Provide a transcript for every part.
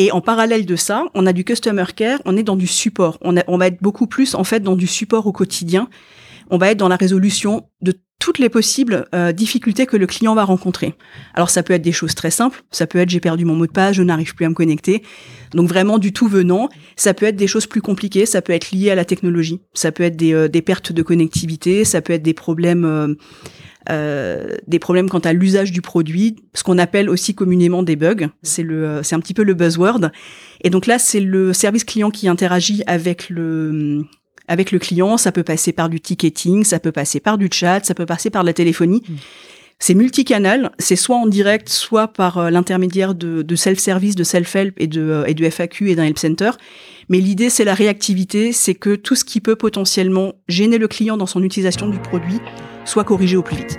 Et en parallèle de ça, on a du customer care, on est dans du support. On, va être beaucoup plus en fait dans du support au quotidien. On va être dans la résolution de toutes les possibles euh, difficultés que le client va rencontrer. Alors ça peut être des choses très simples, ça peut être j'ai perdu mon mot de passe, je n'arrive plus à me connecter. Donc vraiment du tout venant, ça peut être des choses plus compliquées, ça peut être lié à la technologie, ça peut être des, euh, des pertes de connectivité, ça peut être des problèmes euh, euh, des problèmes quant à l'usage du produit, ce qu'on appelle aussi communément des bugs. C'est le, c'est un petit peu le buzzword. Et donc là, c'est le service client qui interagit avec le, avec le client. Ça peut passer par du ticketing, ça peut passer par du chat, ça peut passer par la téléphonie. Mmh. C'est multicanal, c'est soit en direct, soit par euh, l'intermédiaire de, de self-service, de self-help et de, euh, et de FAQ et d'un help center. Mais l'idée, c'est la réactivité, c'est que tout ce qui peut potentiellement gêner le client dans son utilisation du produit soit corrigé au plus vite.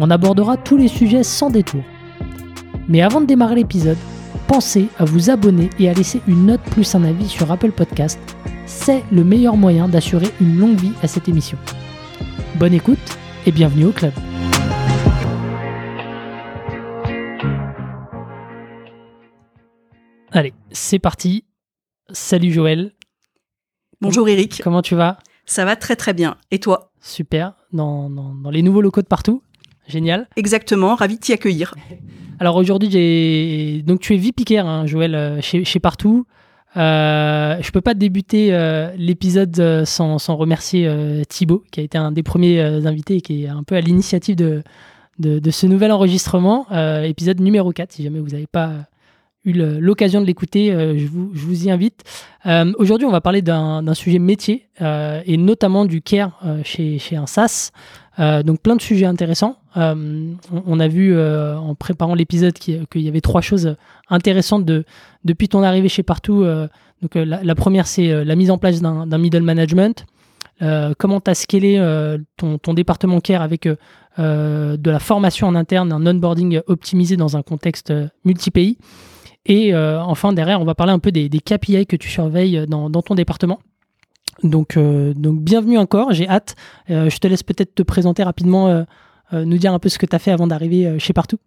On abordera tous les sujets sans détour. Mais avant de démarrer l'épisode, pensez à vous abonner et à laisser une note plus un avis sur Apple Podcast. C'est le meilleur moyen d'assurer une longue vie à cette émission. Bonne écoute et bienvenue au club. Allez, c'est parti. Salut Joël. Bonjour Eric. Comment tu vas? Ça va très très bien. Et toi? Super. Dans, les nouveaux locaux de partout? Génial. Exactement. Ravi de t'y accueillir. Alors aujourd'hui, donc tu es VP hein, Joël, euh, chez, chez Partout. Euh, je peux pas débuter euh, l'épisode euh, sans, remercier euh, Thibaut, qui a été un des premiers invités et qui est un peu à l'initiative de, de, ce nouvel enregistrement, épisode numéro 4. Si jamais vous n'avez pas eu l'occasion de l'écouter, je vous, je, vous, y invite. Aujourd'hui, on va parler d'un sujet métier et notamment du care chez, chez un SaaS. Donc plein de sujets intéressants. on, a vu en préparant l'épisode qu'il y avait trois choses intéressantes de, depuis ton arrivée chez Partout, euh, donc, euh, la, première, c'est euh, la mise en place d'un middle management. comment tu as scalé ton, ton, département care avec de la formation en interne, un onboarding optimisé dans un contexte multi-pays. Et enfin, derrière, on va parler un peu des, KPI que tu surveilles dans, ton département. Donc, donc bienvenue encore, j'ai hâte. je te laisse peut-être te présenter rapidement, nous dire un peu ce que tu as fait avant d'arriver chez Partout.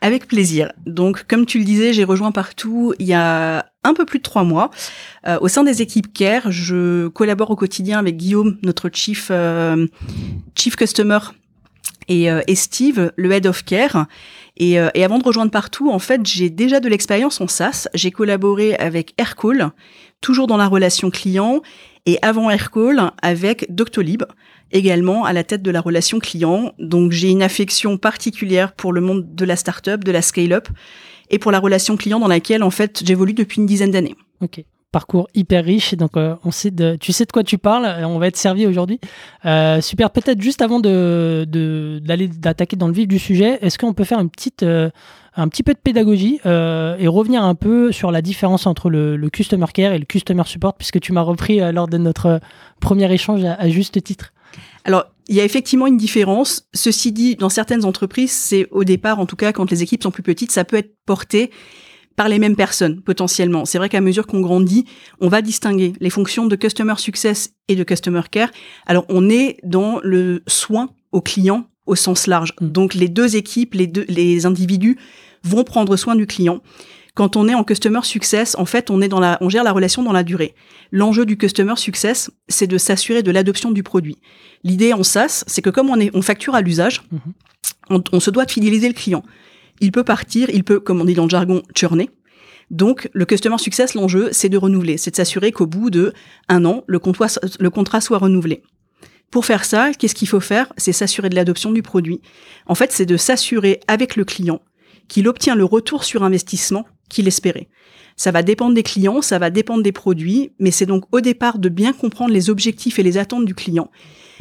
Avec plaisir. Donc, comme tu le disais, j'ai rejoint partout il y a un peu plus de trois mois. Euh, au sein des équipes Care, je collabore au quotidien avec Guillaume, notre chief euh, chief customer, et, euh, Steve, le head of Care. Et, et avant de rejoindre partout, en fait, j'ai déjà de l'expérience en SaaS. J'ai collaboré avec Aircall, toujours dans la relation client, et avant Aircall avec Doctolib également à la tête de la relation client. Donc j'ai une affection particulière pour le monde de la startup, de la scale-up et pour la relation client dans laquelle en fait j'évolue depuis une dizaine d'années. Ok. Parcours hyper riche, donc euh, tu sais de quoi tu parles, on va être servi aujourd'hui. Euh, super, peut-être juste avant d'aller d'attaquer dans le vif du sujet, est-ce qu'on peut faire une petite, euh, un petit peu de pédagogie et revenir un peu sur la différence entre le, customer care et le customer support, puisque tu m'as repris lors de notre premier échange à juste titre. Alors, il y a effectivement une différence. Ceci dit, dans certaines entreprises, c'est au départ, en tout cas, quand les équipes sont plus petites, ça peut être porté par les mêmes personnes, potentiellement. C'est vrai qu'à mesure qu'on grandit, on va distinguer les fonctions de Customer Success et de Customer Care. Alors, on est dans le soin au client au sens large. Mm. Donc, les deux équipes, les deux, les individus vont prendre soin du client. Quand on est en customer success, en fait, on est dans la, on gère la relation dans la durée. L'enjeu du customer success, c'est de s'assurer de l'adoption du produit. L'idée en SaaS, c'est que comme on est, on facture à l'usage, mhm. on, se doit de fidéliser le client. Il peut partir, il peut, comme on dit dans le jargon, churner. Donc, le customer success, l'enjeu, c'est de renouveler, c'est de s'assurer qu'au bout de un an, le contrat, le contrat soit renouvelé. Pour faire ça, qu'est-ce qu'il faut faire? C'est s'assurer de l'adoption du produit. En fait, c'est de s'assurer avec le client qu'il obtient le retour sur investissement qu'il espérait. Ça va dépendre des clients, ça va dépendre des produits, mais c'est donc au départ de bien comprendre les objectifs et les attentes du client.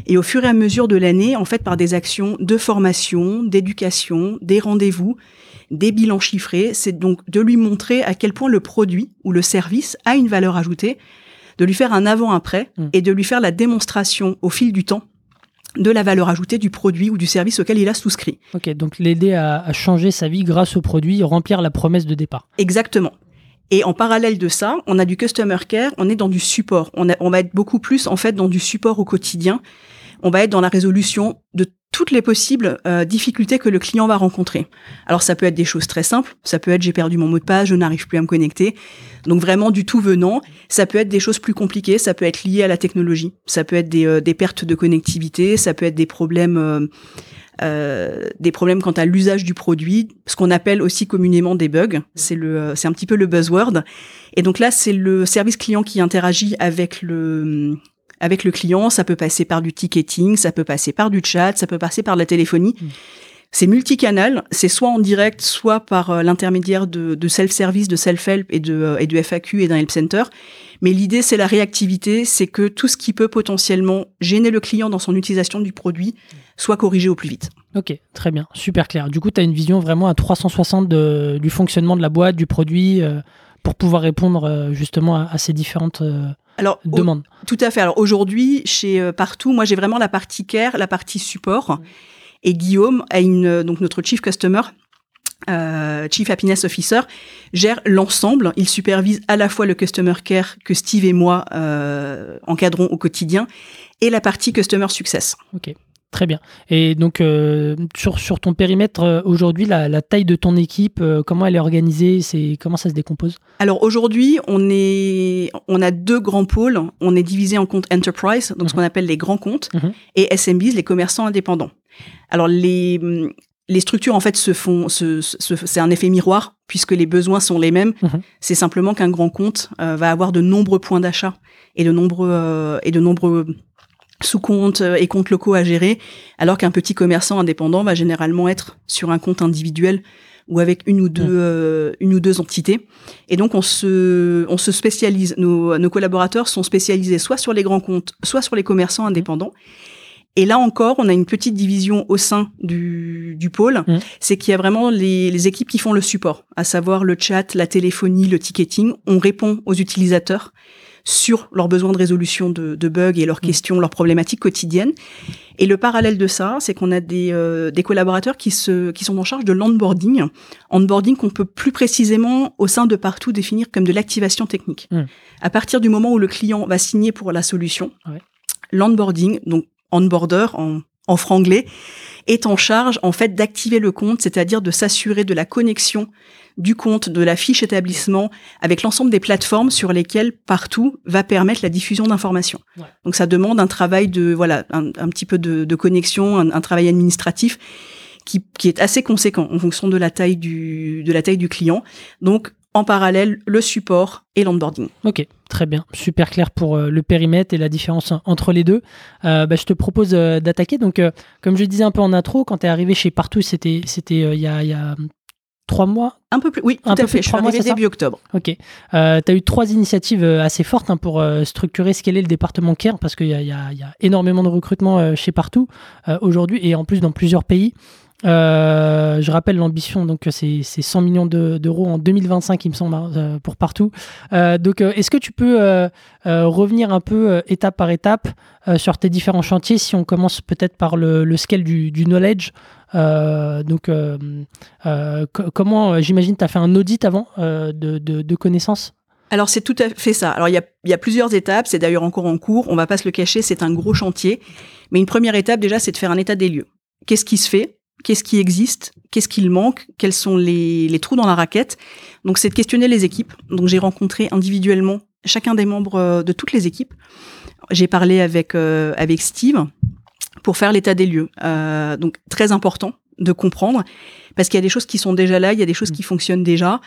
Et au fur et à mesure de l'année, en fait, par des actions de formation, d'éducation, des rendez-vous, des bilans chiffrés, c'est donc de lui montrer à quel point le produit ou le service a une valeur ajoutée, de lui faire un avant-après Mm. et de lui faire la démonstration au fil du temps de la valeur ajoutée du produit ou du service auquel il a souscrit. Ok, donc l'aider à, à changer sa vie grâce au produit, remplir la promesse de départ. Exactement. Et en parallèle de ça, on a du customer care, on est dans du support. On, a- on va être beaucoup plus en fait dans du support au quotidien. On va être dans la résolution de toutes les possibles euh, difficultés que le client va rencontrer. Alors ça peut être des choses très simples, ça peut être j'ai perdu mon mot de passe, je n'arrive plus à me connecter. Donc vraiment du tout venant. Ça peut être des choses plus compliquées, ça peut être lié à la technologie, ça peut être des, euh, des pertes de connectivité, ça peut être des problèmes euh, euh, des problèmes quant à l'usage du produit, ce qu'on appelle aussi communément des bugs. C'est le, euh, c'est un petit peu le buzzword. Et donc là, c'est le service client qui interagit avec le, avec le client. Ça peut passer par du ticketing, ça peut passer par du chat, ça peut passer par la téléphonie. Mm. C'est multicanal, c'est soit en direct, soit par euh, l'intermédiaire de, de self-service, de self-help et de, euh, et de FAQ et d'un help center. Mais l'idée, c'est la réactivité, c'est que tout ce qui peut potentiellement gêner le client dans son utilisation du produit soit corrigé au plus vite. Ok, très bien, super clair. Du coup, tu as une vision vraiment à 360 de- du fonctionnement de la boîte, du produit, euh, pour pouvoir répondre justement à, à ces différentes Alors, au- demandes. Tout à fait. Alors aujourd'hui, chez euh, Partout, moi j'ai vraiment la partie care, la partie support. Et Guillaume a une, euh, donc notre chief customer, euh, chief happiness officer, gère l'ensemble. Il supervise à la fois le customer care que Steve et moi euh, encadrons au quotidien et la partie customer success. Ok, très bien. Et donc, euh, sur, sur ton périmètre, euh, aujourd'hui, la, la taille de ton équipe, euh, comment elle est organisée c'est, Comment ça se décompose? Alors aujourd'hui, on est, on a deux grands pôles. On est divisé en comptes enterprise, donc ce qu'on appelle les grands comptes, Mhm. et SMBs, les commerçants indépendants. Alors les hum, les structures en fait se font, se, se- c'est un effet miroir puisque les besoins sont les mêmes. Mhm. C'est simplement qu'un grand compte va avoir de nombreux points d'achat et de nombreux et de nombreux sous-comptes euh, et comptes locaux à gérer, alors qu'un petit commerçant indépendant va généralement être sur un compte individuel ou avec une ou deux, Mhm. euh, une ou deux entités. Et donc, on se, on se spécialise. Nos, nos collaborateurs sont spécialisés soit sur les grands comptes, soit sur les commerçants indépendants. Et là encore, on a une petite division au sein du, du pôle. Mhm. C'est qu'il y a vraiment les, les équipes qui font le support, à savoir le chat, la téléphonie, le ticketing. On répond aux utilisateurs sur leurs besoins de résolution de, de bugs et leurs questions, leurs problématiques quotidiennes. Et le parallèle de ça, c'est qu'on a des, euh, des collaborateurs qui, se, qui sont en charge de l'onboarding. Onboarding qu'on peut plus précisément au sein de partout définir comme de l'activation technique. Mm. À partir du moment où le client va signer pour la solution, Ouais. l'onboarding, donc onboarder en, en franglais, est en charge en fait d'activer le compte, c'est-à-dire de s'assurer de la connexion du compte, de la fiche établissement avec l'ensemble des plateformes sur lesquelles partout va permettre la diffusion d'informations. Ouais. Donc ça demande un travail de voilà un, un petit peu de, de connexion, un, un travail administratif qui, qui est assez conséquent en fonction de la taille du de la taille du client. Donc en parallèle le support et l'onboarding. Ok, très bien. Super clair pour euh, le périmètre et la différence en- entre les deux. Euh, bah, je te propose euh, d'attaquer. Donc, comme je disais un peu en intro, quand tu es arrivé chez Partout, c'était c'était il y, a, il y a trois mois. Un peu plus, oui, tout Un peu à plus fait. Je suis mois, début octobre. Ok. Euh, tu as eu trois initiatives euh, assez fortes hein, pour euh, structurer, scaler le département CARE parce qu'il y, a- y y énormément de recrutement euh, chez Partout aujourd'hui et en plus dans plusieurs pays. Euh, je rappelle l'ambition, donc c'est c'est 100 millions de- d'euros en 2025, il me semble, hein, euh, pour partout. Euh, donc, euh, est-ce que tu peux euh, euh, revenir un peu euh, étape par étape euh, sur tes différents chantiers Si on commence peut-être par le, le scale du, knowledge. Euh, donc, euh, euh, co- comment, euh, j'imagine, tu as fait un audit avant euh, de, de, connaissances? Alors c'est tout à fait ça. Alors il y a, plusieurs étapes, c'est d'ailleurs encore en cours, on va pas se le cacher, c'est un gros chantier. Mais une première étape déjà, c'est de faire un état des lieux. Qu'est-ce qui se fait? Qu'est-ce qui existe? Qu'est-ce qu'il manque? Quels sont les, les trous dans la raquette? Donc c'est de questionner les équipes. Donc j'ai rencontré individuellement chacun des membres euh, de toutes les équipes. J'ai parlé avec euh, avec Steve pour faire l'état des lieux. Euh, donc très important de comprendre parce qu'il y a des choses qui sont déjà là, il y a des choses qui fonctionnent déjà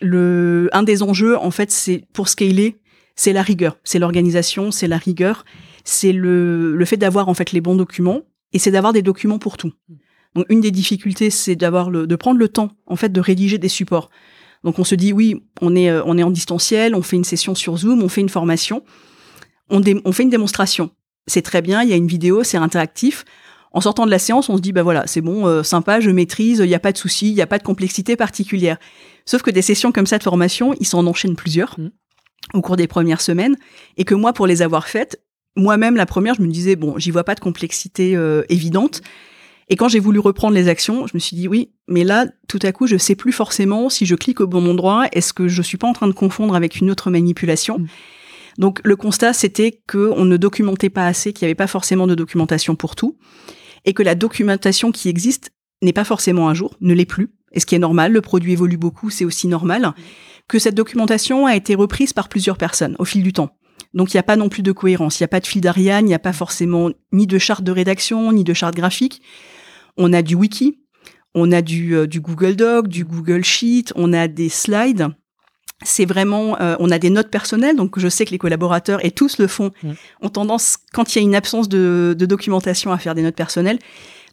le, un des enjeux, en fait, c'est pour scaler, c'est la rigueur, c'est l'organisation, c'est la rigueur, c'est le, le fait d'avoir en fait les bons documents et c'est d'avoir des documents pour tout. Donc une des difficultés, c'est d'avoir le, de prendre le temps en fait de rédiger des supports. Donc on se dit oui, on est euh, on est en distanciel, on fait une session sur Zoom, on fait une formation, on, on fait une démonstration. C'est très bien, il y a une vidéo, c'est interactif. En sortant de la séance, on se dit bah voilà, c'est bon, euh, sympa, je maîtrise, il n'y a pas de souci, il n'y a pas de complexité particulière. Sauf que des sessions comme ça de formation, ils s'en enchaînent plusieurs mmh. au cours des premières semaines, et que moi, pour les avoir faites, moi-même la première, je me disais bon, j'y vois pas de complexité euh, évidente. Et quand j'ai voulu reprendre les actions, je me suis dit oui, mais là, tout à coup, je sais plus forcément si je clique au bon endroit, est-ce que je suis pas en train de confondre avec une autre manipulation. Mmh. Donc le constat, c'était qu'on ne documentait pas assez, qu'il n'y avait pas forcément de documentation pour tout, et que la documentation qui existe n'est pas forcément un jour, ne l'est plus, et ce qui est normal, le produit évolue beaucoup, c'est aussi normal, que cette documentation a été reprise par plusieurs personnes au fil du temps. Donc il n'y a pas non plus de cohérence, il n'y a pas de fil d'Ariane, il n'y a pas forcément ni de charte de rédaction, ni de charte graphique. On a du wiki, on a du, euh, du Google Doc, du Google Sheet, on a des slides, c'est vraiment, euh, on a des notes personnelles, donc je sais que les collaborateurs, et tous le font, mmh. ont tendance, quand il y a une absence de, documentation, à faire des notes personnelles.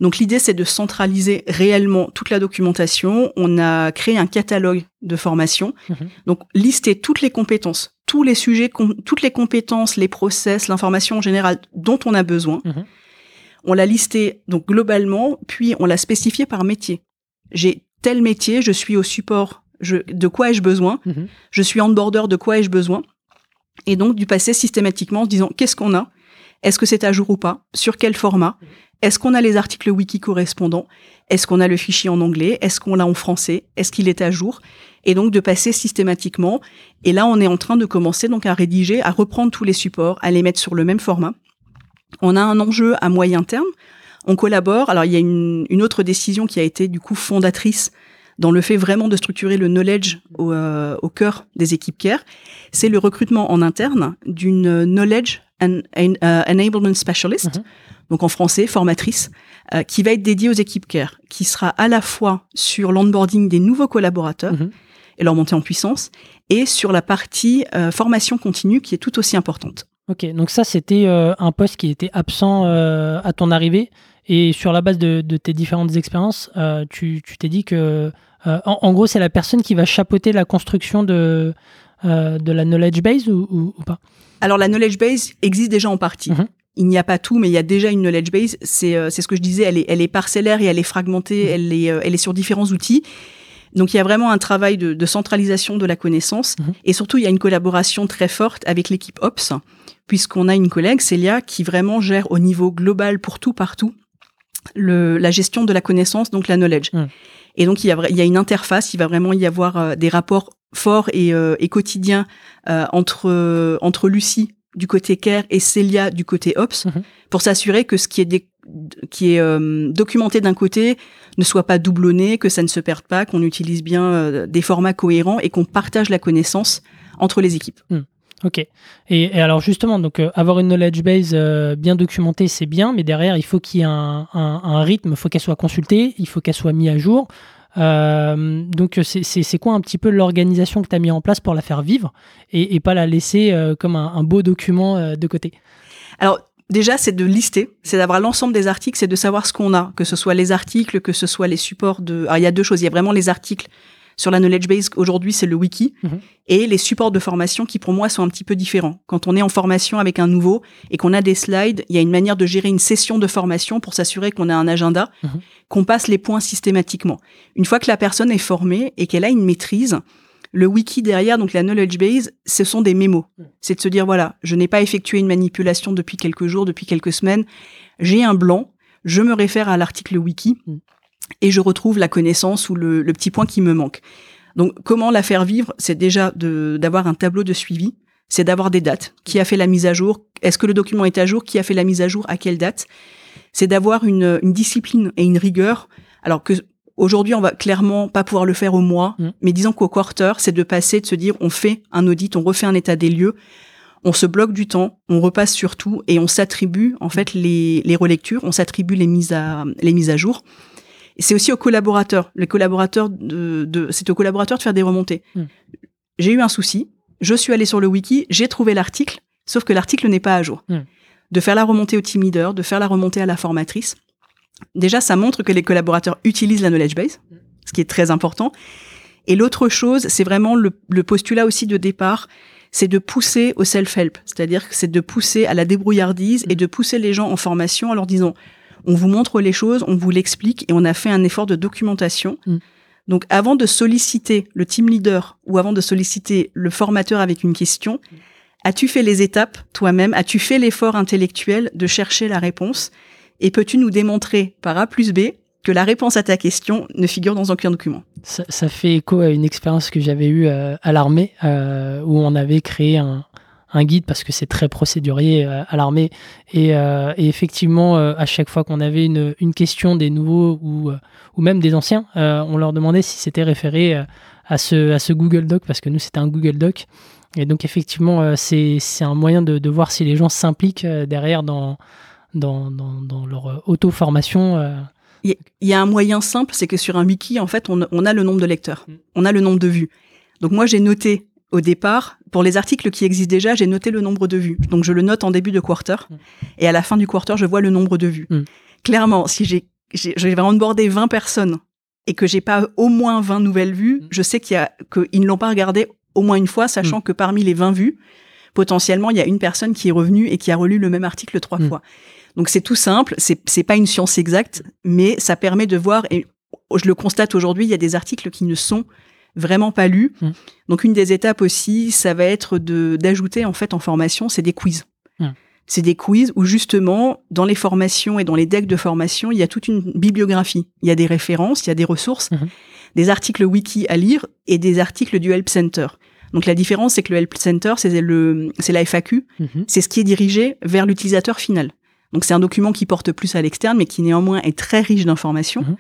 Donc l'idée, c'est de centraliser réellement toute la documentation. On a créé un catalogue de formation, mmh. donc lister toutes les compétences, tous les sujets, toutes les compétences, les process, l'information en général dont on a besoin. Mmh. On l'a listé donc globalement, puis on l'a spécifié par métier. J'ai tel métier, je suis au support de quoi ai-je besoin? Mhm. Je suis en border, de quoi ai-je besoin? Et donc, du passer systématiquement en se disant qu'est-ce qu'on a? Est-ce que c'est à jour ou pas? Sur quel format? Est-ce qu'on a les articles wiki correspondants? Est-ce qu'on a le fichier en anglais? Est-ce qu'on l'a en français? Est-ce qu'il est à jour? Et donc, de passer systématiquement. Et là, on est en train de commencer donc à rédiger, à reprendre tous les supports, à les mettre sur le même format. On a un enjeu à moyen terme. On collabore. Alors, il y a une, une autre décision qui a été du coup fondatrice dans le fait vraiment de structurer le knowledge au, euh, au cœur des équipes care, c'est le recrutement en interne d'une knowledge and, uh, enablement specialist, mhm. donc en français formatrice, euh, qui va être dédiée aux équipes care, qui sera à la fois sur l'onboarding des nouveaux collaborateurs mhm. et leur montée en puissance, et sur la partie euh, formation continue qui est tout aussi importante. Ok, donc ça c'était un poste qui était absent à ton arrivée. Et sur la base de, tes différentes expériences, euh, tu t'es dit que, euh, en, gros, c'est la personne qui va chapeauter la construction de, euh, de la knowledge base ou, pas? Alors, la knowledge base existe déjà en partie. Mhm. Il n'y a pas tout, mais il y a déjà une knowledge base. C'est ce que je disais, elle est, elle est parcellaire et elle est fragmentée, mhm. elle, est, elle est sur différents outils. Donc il y a vraiment un travail de, de centralisation de la connaissance mhm. et surtout il y a une collaboration très forte avec l'équipe Ops puisqu'on a une collègue, Célia, qui vraiment gère au niveau global pour tout partout le, la gestion de la connaissance, donc la knowledge. Mmh. Et donc il y, a, il y a une interface, il va vraiment y avoir euh, des rapports forts et, euh, et quotidiens euh, entre entre Lucie du côté care et Célia du côté ops, mmh. pour s'assurer que ce qui est qui est documenté d'un côté ne soit pas doublonné, que ça ne se perde pas, qu'on utilise bien des formats cohérents et qu'on partage la connaissance entre les équipes. Mmh. Ok. Et, alors justement, donc euh, avoir une knowledge base euh, bien documentée, c'est bien, mais derrière, il faut qu'il y ait un, rythme, il faut qu'elle soit consultée, il faut qu'elle soit mise à jour. Euh, donc c'est quoi un petit peu l'organisation que tu as mis en place pour la faire vivre et, pas la laisser comme un, beau document de côté? Alors déjà, c'est de lister, c'est d'avoir l'ensemble des articles, c'est de savoir ce qu'on a, que ce soit les articles, que ce soit les supports de... Alors il y a deux choses, il y a vraiment les articles sur la knowledge base, aujourd'hui, c'est le wiki mhm. et les supports de formation qui, pour moi, sont un petit peu différents. Quand on est en formation avec un nouveau et qu'on a des slides, il y a une manière de gérer une session de formation pour s'assurer qu'on a un agenda, mhm. qu'on passe les points systématiquement. Une fois que la personne est formée et qu'elle a une maîtrise, le wiki derrière, donc la knowledge base, ce sont des mémos. Mhm. C'est de se dire, voilà, je n'ai pas effectué une manipulation depuis quelques jours, depuis quelques semaines, j'ai un blanc, je me réfère à l'article wiki et je retrouve la connaissance ou le, petit point qui me manque. Donc, comment la faire vivre C'est déjà d'avoir un tableau de suivi, c'est d'avoir des dates. Qui a fait la mise à jour? Est-ce que le document est à jour? Qui a fait la mise à jour? À quelle date? C'est d'avoir une, discipline et une rigueur. Alors que aujourd'hui, on va clairement pas pouvoir le faire au mois, mmh. mais disons qu'au quarter, c'est de passer, de se dire, on fait un audit, on refait un état des lieux, on se bloque du temps, on repasse sur tout et on s'attribue en fait les, les relectures, on s'attribue les mises à les mises à jour c'est aussi aux collaborateurs. Les collaborateurs de, de c'est aux collaborateurs de faire des remontées. Hmm. J'ai eu un souci, je suis allé sur le wiki, j'ai trouvé l'article, sauf que l'article n'est pas à jour. De faire la remontée au team leader, de faire la remontée à la formatrice. Déjà, ça montre que les collaborateurs utilisent la knowledge base, ce qui est très important. Et l'autre chose, c'est vraiment le, le postulat aussi de départ, c'est de pousser au self-help, c'est-à-dire que c'est de pousser à la débrouillardise et de pousser les gens en formation en leur disant on vous montre les choses, on vous l'explique et on a fait un effort de documentation. Mm. Donc avant de solliciter le team leader ou avant de solliciter le formateur avec une question, as-tu fait les étapes toi-même? As-tu fait l'effort intellectuel de chercher la réponse? Et peux-tu nous démontrer par A plus B que la réponse à ta question ne figure dans aucun document Ça, fait écho à une expérience que j'avais eue euh, à l'armée, euh, où on avait créé un, guide parce que c'est très procédurier euh, à l'armée. Et, effectivement, à chaque fois qu'on avait une, question des nouveaux ou, même des anciens, on leur demandait si c'était référé à ce, Google Doc, parce que nous, c'était un Google Doc. Et donc, effectivement, c'est un moyen de, voir si les gens s'impliquent derrière dans, dans, dans, dans leur euh, auto-formation. euh. Il y- a un moyen simple, c'est que sur un wiki, en fait, on, on a le nombre de lecteurs, Mm. on a le nombre de vues. Donc moi, j'ai noté au départ, pour les articles qui existent déjà, j'ai noté le nombre de vues. Donc je le note en début de quarter, Mm. et à la fin du quarter, je vois le nombre de vues. Mm. Clairement, si j'ai j'ai vais onboarder 20 personnes et que j'ai pas au moins 20 nouvelles vues, je sais qu'il y a qu'ils ne l'ont pas regardé au moins une fois, sachant que parmi les 20 vues, potentiellement, il y a une personne qui est revenue et qui a relu le même article trois Mm. fois. Donc c'est tout simple, c'est pas une science exacte, mais ça permet de voir et je le constate aujourd'hui, il y a des articles qui ne sont vraiment pas lus. Mm. Donc une des étapes aussi, ça va être d'ajouter en fait en formation, c'est des quiz. Mm. C'est des quiz où justement dans les formations et dans les decks de formation, il y a toute une bibliographie, il y a des références, il y a des ressources, Mhm. des articles wiki à lire et des articles du Help Center. Donc la différence c'est que le Help Center, c'est le c'est la FAQ, c'est ce qui est dirigé vers l'utilisateur final. Donc c'est un document qui porte plus à l'externe, mais qui néanmoins est très riche d'informations. Mhm.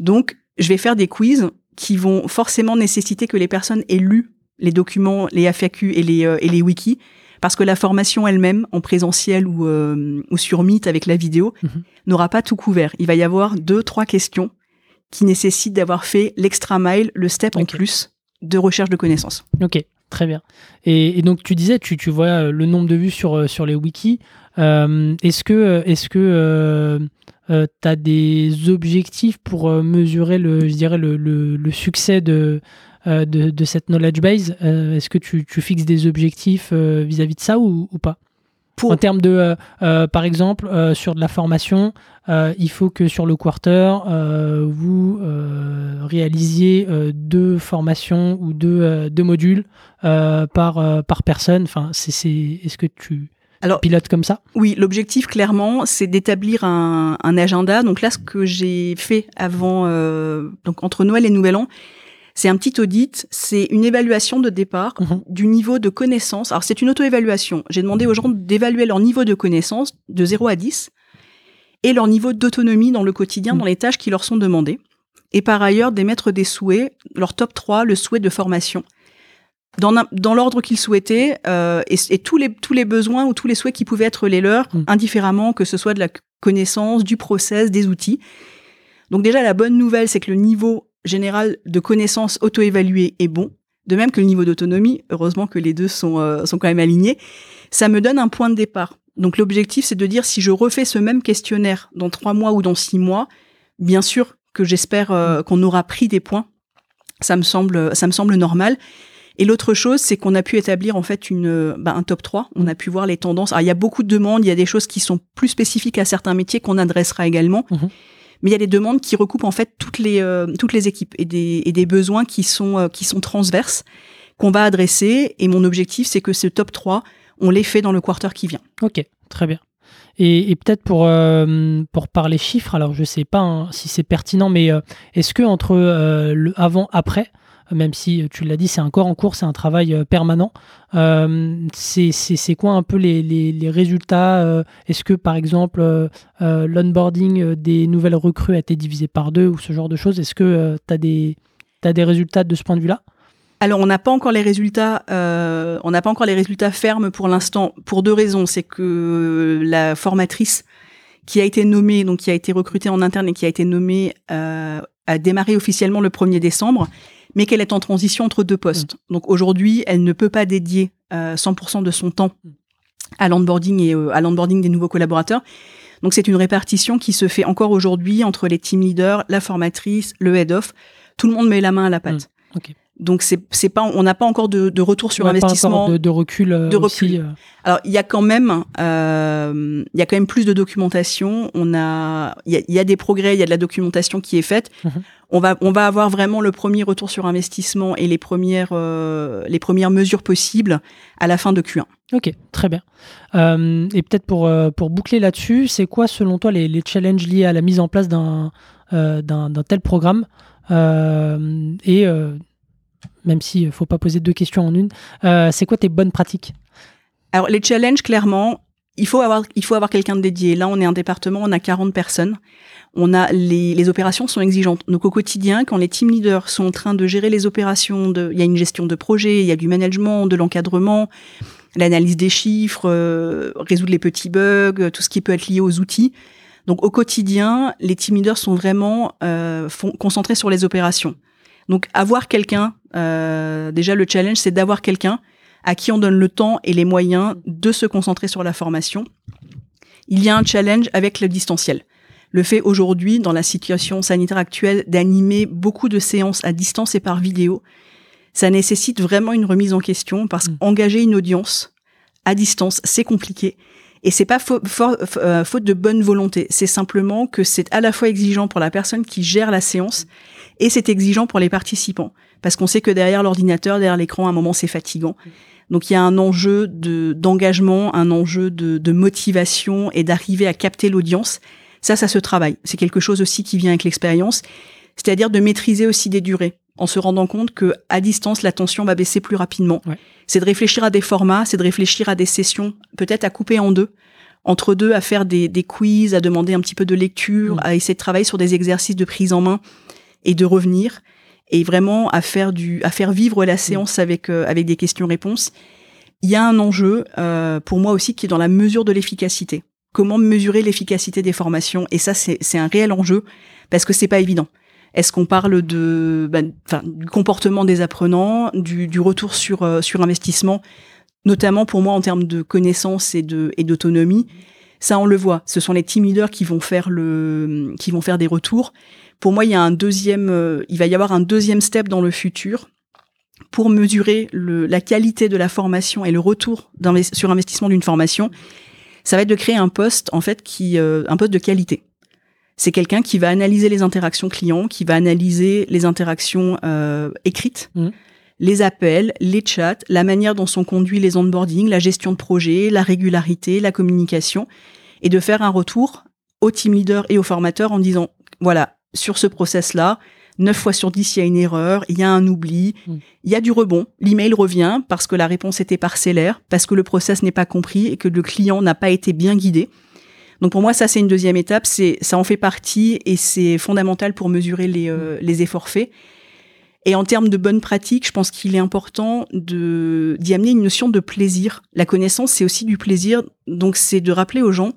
Donc je vais faire des quiz qui vont forcément nécessiter que les personnes aient lu les documents, les FAQ et les, euh, et les wikis, parce que la formation elle-même, en présentiel ou, euh, ou sur Meet avec la vidéo, Mhm. n'aura pas tout couvert. Il va y avoir deux, trois questions qui nécessitent d'avoir fait l'extra mile, le step en plus de recherche de connaissances. Ok, très bien. Et, donc tu disais, tu, vois euh, le nombre de vues sur, euh, sur les wikis. Euh, est-ce que euh, tu as des objectifs pour mesurer le, je dirais le, le, succès de, de, cette knowledge base? Est-ce que tu, tu fixes des objectifs vis-à-vis de ça ou pas? Pour- En termes de, euh, euh, par exemple, euh, sur de la formation, il faut que sur le quarter, vous réalisiez deux formations ou deux, deux modules par, par personne. Enfin, c'est, c'est, est-ce que tu Alors, pilotes comme ça? Oui, l'objectif clairement, c'est d'établir un, un agenda. Donc là, ce que j'ai fait avant, euh, donc entre Noël et Nouvel An, c'est un petit audit, c'est une évaluation de départ Mhm. du niveau de connaissance. Alors c'est une auto-évaluation. J'ai demandé aux gens d'évaluer leur niveau de connaissance de 0 à 10 et leur niveau d'autonomie dans le quotidien, Mhm. dans les tâches qui leur sont demandées. Et par ailleurs, d'émettre des souhaits, leur top 3, le souhait de formation dans, l'ordre qu'ils souhaitaient euh, et, et tous, les, tous les besoins ou tous les souhaits qui pouvaient être les leurs, Mm. indifféremment que ce soit de la connaissance, du process, des outils. Donc déjà, la bonne nouvelle, c'est que le niveau général de connaissance auto-évalué est bon, de même que le niveau d'autonomie, heureusement que les deux sont, euh, sont quand même alignés. Ça me donne un point de départ. Donc l'objectif, c'est de dire si je refais ce même questionnaire dans trois mois ou dans six mois, bien sûr que j'espère euh, qu'on aura pris des points. Ça me semble, ça me semble normal. Et l'autre chose, c'est qu'on a pu établir en fait une, euh, bah, un top 3. On a pu voir les tendances. Alors, il y a beaucoup de demandes, il y a des choses qui sont plus spécifiques à certains métiers qu'on adressera également. Mhm. Mais il y a des demandes qui recoupent en fait toutes les, euh, toutes les équipes et des, et des besoins qui sont, euh, qui sont transverses, qu'on va adresser. Et mon objectif, c'est que ce top 3, on les fait dans le quarter qui vient. Ok, très bien. Et, peut-être pour, euh, pour parler chiffres, alors je sais pas hein, si c'est pertinent, mais est-ce que entre le avant-après, même si euh, tu l'as dit, c'est encore en cours, c'est un travail euh, permanent, euh, c'est quoi un peu les, résultats Est-ce que par exemple l'onboarding des nouvelles recrues a été divisé par deux ou ce genre de choses? Est-ce que tu as, des t'as des résultats de ce point de vue-là? Alors, on n'a pas encore les résultats. on n'a pas encore les résultats fermes pour l'instant pour deux raisons. C'est que la formatrice qui a été nommée, donc qui a été recrutée en interne et qui a été nommée, a démarré officiellement le 1er décembre, mais qu'elle est en transition entre deux postes. Donc aujourd'hui, elle ne peut pas dédier euh, 100% de son temps à l'onboarding et euh, à l'onboarding des nouveaux collaborateurs. Donc c'est une répartition qui se fait encore aujourd'hui entre les team leaders, la formatrice, le head off. Tout le monde met la main à la pâte. Ok. Donc c'est pas on n'a pas encore de, de retour sur pas investissement. encore de, de recul. euh, de recul. euh, Alors il y a quand même euh, il y a quand même plus de documentation. On a il y a, il y a des progrès, il y a de la documentation qui est faite. Mhm. On va on va avoir vraiment le premier retour sur investissement et les premières euh, les premières mesures possibles à la fin de Q1. Ok, très bien. Euh, et peut-être pour, pour boucler là-dessus, c'est quoi selon toi les, les challenges liés à la mise en place d'un d'un tel programme? Et même s'il ne faut pas poser deux questions en une, euh, c'est quoi tes bonnes pratiques? Alors les challenges clairement, il faut avoir avoir quelqu'un de dédié. Là, on est un département, on a 40 personnes. On a les, les opérations sont exigeantes. Donc au quotidien, quand les team leaders sont en train de gérer les opérations, il y a une gestion de projet, il y a du management, de l'encadrement, l'analyse des chiffres, euh, résoudre les petits bugs, tout ce qui peut être lié aux outils. Donc au quotidien, les team leaders sont vraiment euh, concentrés sur les opérations. Donc avoir quelqu'un, euh, déjà le challenge, c'est d'avoir quelqu'un à qui on donne le temps et les moyens de se concentrer sur la formation. Il y a un challenge avec le distanciel. Le fait aujourd'hui, dans la situation sanitaire actuelle, d'animer beaucoup de séances à distance et par vidéo, ça nécessite vraiment une remise en question parce Mm. qu'engager une audience à distance, c'est compliqué. Et c'est pas euh, faute de bonne volonté. C'est simplement que c'est à la fois exigeant pour la personne qui gère la séance et c'est exigeant pour les participants. Parce qu'on sait que derrière l'ordinateur, derrière l'écran, à un moment, c'est fatigant. Donc il y a un enjeu de d'engagement, un enjeu de, de motivation et d'arriver à capter l'audience. Ça, ça se travaille. C'est quelque chose aussi qui vient avec l'expérience, c'est-à-dire de maîtriser aussi des durées, en se rendant compte que à distance, l'attention va baisser plus rapidement. Ouais. C'est de réfléchir à des formats, c'est de réfléchir à des sessions, peut-être à couper en deux, entre deux, à faire des, des quiz, à demander un petit peu de lecture, Mm. à essayer de travailler sur des exercices de prise en main et de revenir et vraiment à faire du à faire vivre la séance avec euh, avec des questions-réponses. Il y a un enjeu euh, pour moi aussi qui est dans la mesure de l'efficacité. Comment mesurer l'efficacité des formations? Et ça, c'est un réel enjeu parce que c'est pas évident. Est-ce qu'on parle de, ben, du comportement des apprenants, du, du retour sur euh, sur investissement, notamment pour moi en termes de connaissances et de et d'autonomie. Ça, on le voit. Ce sont les team leaders qui vont faire le, qui vont faire des retours. Pour moi, il y a un deuxième, euh, il va y avoir un deuxième step dans le futur pour mesurer le, la qualité de la formation et le retour sur investissement d'une formation. Ça va être de créer un poste en fait qui, euh, un poste de qualité. C'est quelqu'un qui va analyser les interactions clients, qui va analyser les interactions euh, écrites, Mhm. les appels, les chats, la manière dont sont conduits les onboarding, la gestion de projet, la régularité, la communication, et de faire un retour au team leader et aux formateurs en disant voilà sur ce process-là, 9 fois sur 10, il y a une erreur, il y a un oubli, Mm. il y a du rebond. L'email revient parce que la réponse était parcellaire, parce que le process n'est pas compris et que le client n'a pas été bien guidé. Donc pour moi, ça c'est une deuxième étape, c'est ça en fait partie et c'est fondamental pour mesurer les, euh, les efforts faits. Et en termes de bonnes pratiques, je pense qu'il est important de d'y amener une notion de plaisir. La connaissance, c'est aussi du plaisir, donc c'est de rappeler aux gens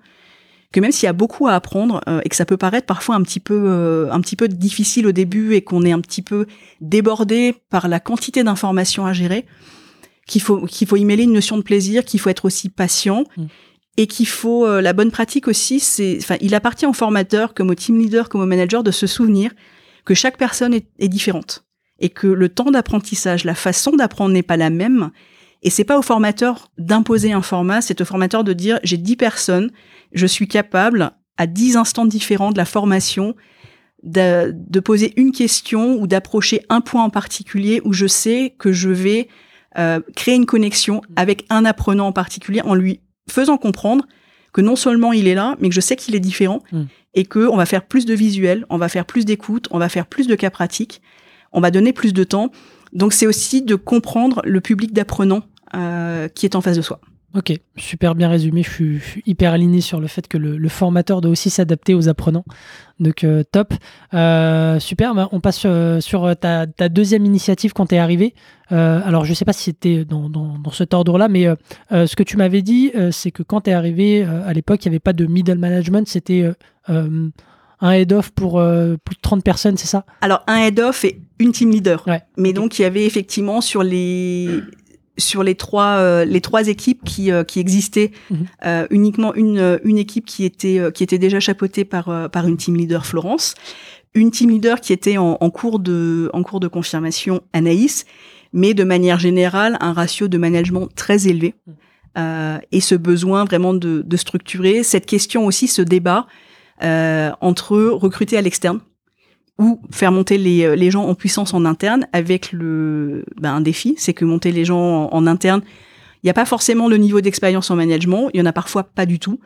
que même s'il y a beaucoup à apprendre euh, et que ça peut paraître parfois un petit peu euh, un petit peu difficile au début et qu'on est un petit peu débordé par la quantité d'informations à gérer, qu'il faut qu'il faut y mêler une notion de plaisir, qu'il faut être aussi patient Mm. et qu'il faut euh, la bonne pratique aussi, c'est enfin il appartient au formateur comme au team leader comme au manager de se souvenir que chaque personne est, est différente et que le temps d'apprentissage, la façon d'apprendre n'est pas la même. Et c'est pas au formateur d'imposer un format, c'est au formateur de dire j'ai 10 personnes, je suis capable à 10 instants différents de la formation de, de poser une question ou d'approcher un point en particulier où je sais que je vais euh, créer une connexion avec un apprenant en particulier en lui faisant comprendre que non seulement il est là, mais que je sais qu'il est différent Mm. et que on va faire plus de visuels, on va faire plus d'écoute, on va faire plus de cas pratiques, on va donner plus de temps. Donc c'est aussi de comprendre le public d'apprenants euh, qui est en face de soi. Ok, super bien résumé. Je suis, je suis hyper aligné sur le fait que le, le formateur doit aussi s'adapter aux apprenants. Donc euh, top. Euh, super, bah, on passe sur ta, ta deuxième initiative quand tu es arrivé. Euh, alors je sais pas si c'était dans, dans, dans cet ordre-là, mais ce que tu m'avais dit, c'est que quand tu es arrivé, à l'époque, il n'y avait pas de middle management, c'était un head-off pour euh, plus de 30 personnes, c'est ça? Alors un head-off et une team leader. Ouais. Mais donc il y avait effectivement sur les sur les trois euh, les trois équipes qui euh, qui existaient. Mhm. euh, uniquement une une équipe qui était euh, qui était déjà chapeautée par euh, par une team leader Florence. Une team leader qui était en, cours de en cours de confirmation, Anaïs, mais de manière générale un ratio de management très élevé. Euh, et ce besoin vraiment de, de, structurer. Cette question aussi, ce débat euh, entre recruter à l'externe ou faire monter les, les, gens en puissance en interne avec le ben, un défi, c'est que monter les gens en, interne, il n'y a pas forcément le niveau d'expérience en management, il y en a parfois pas du tout.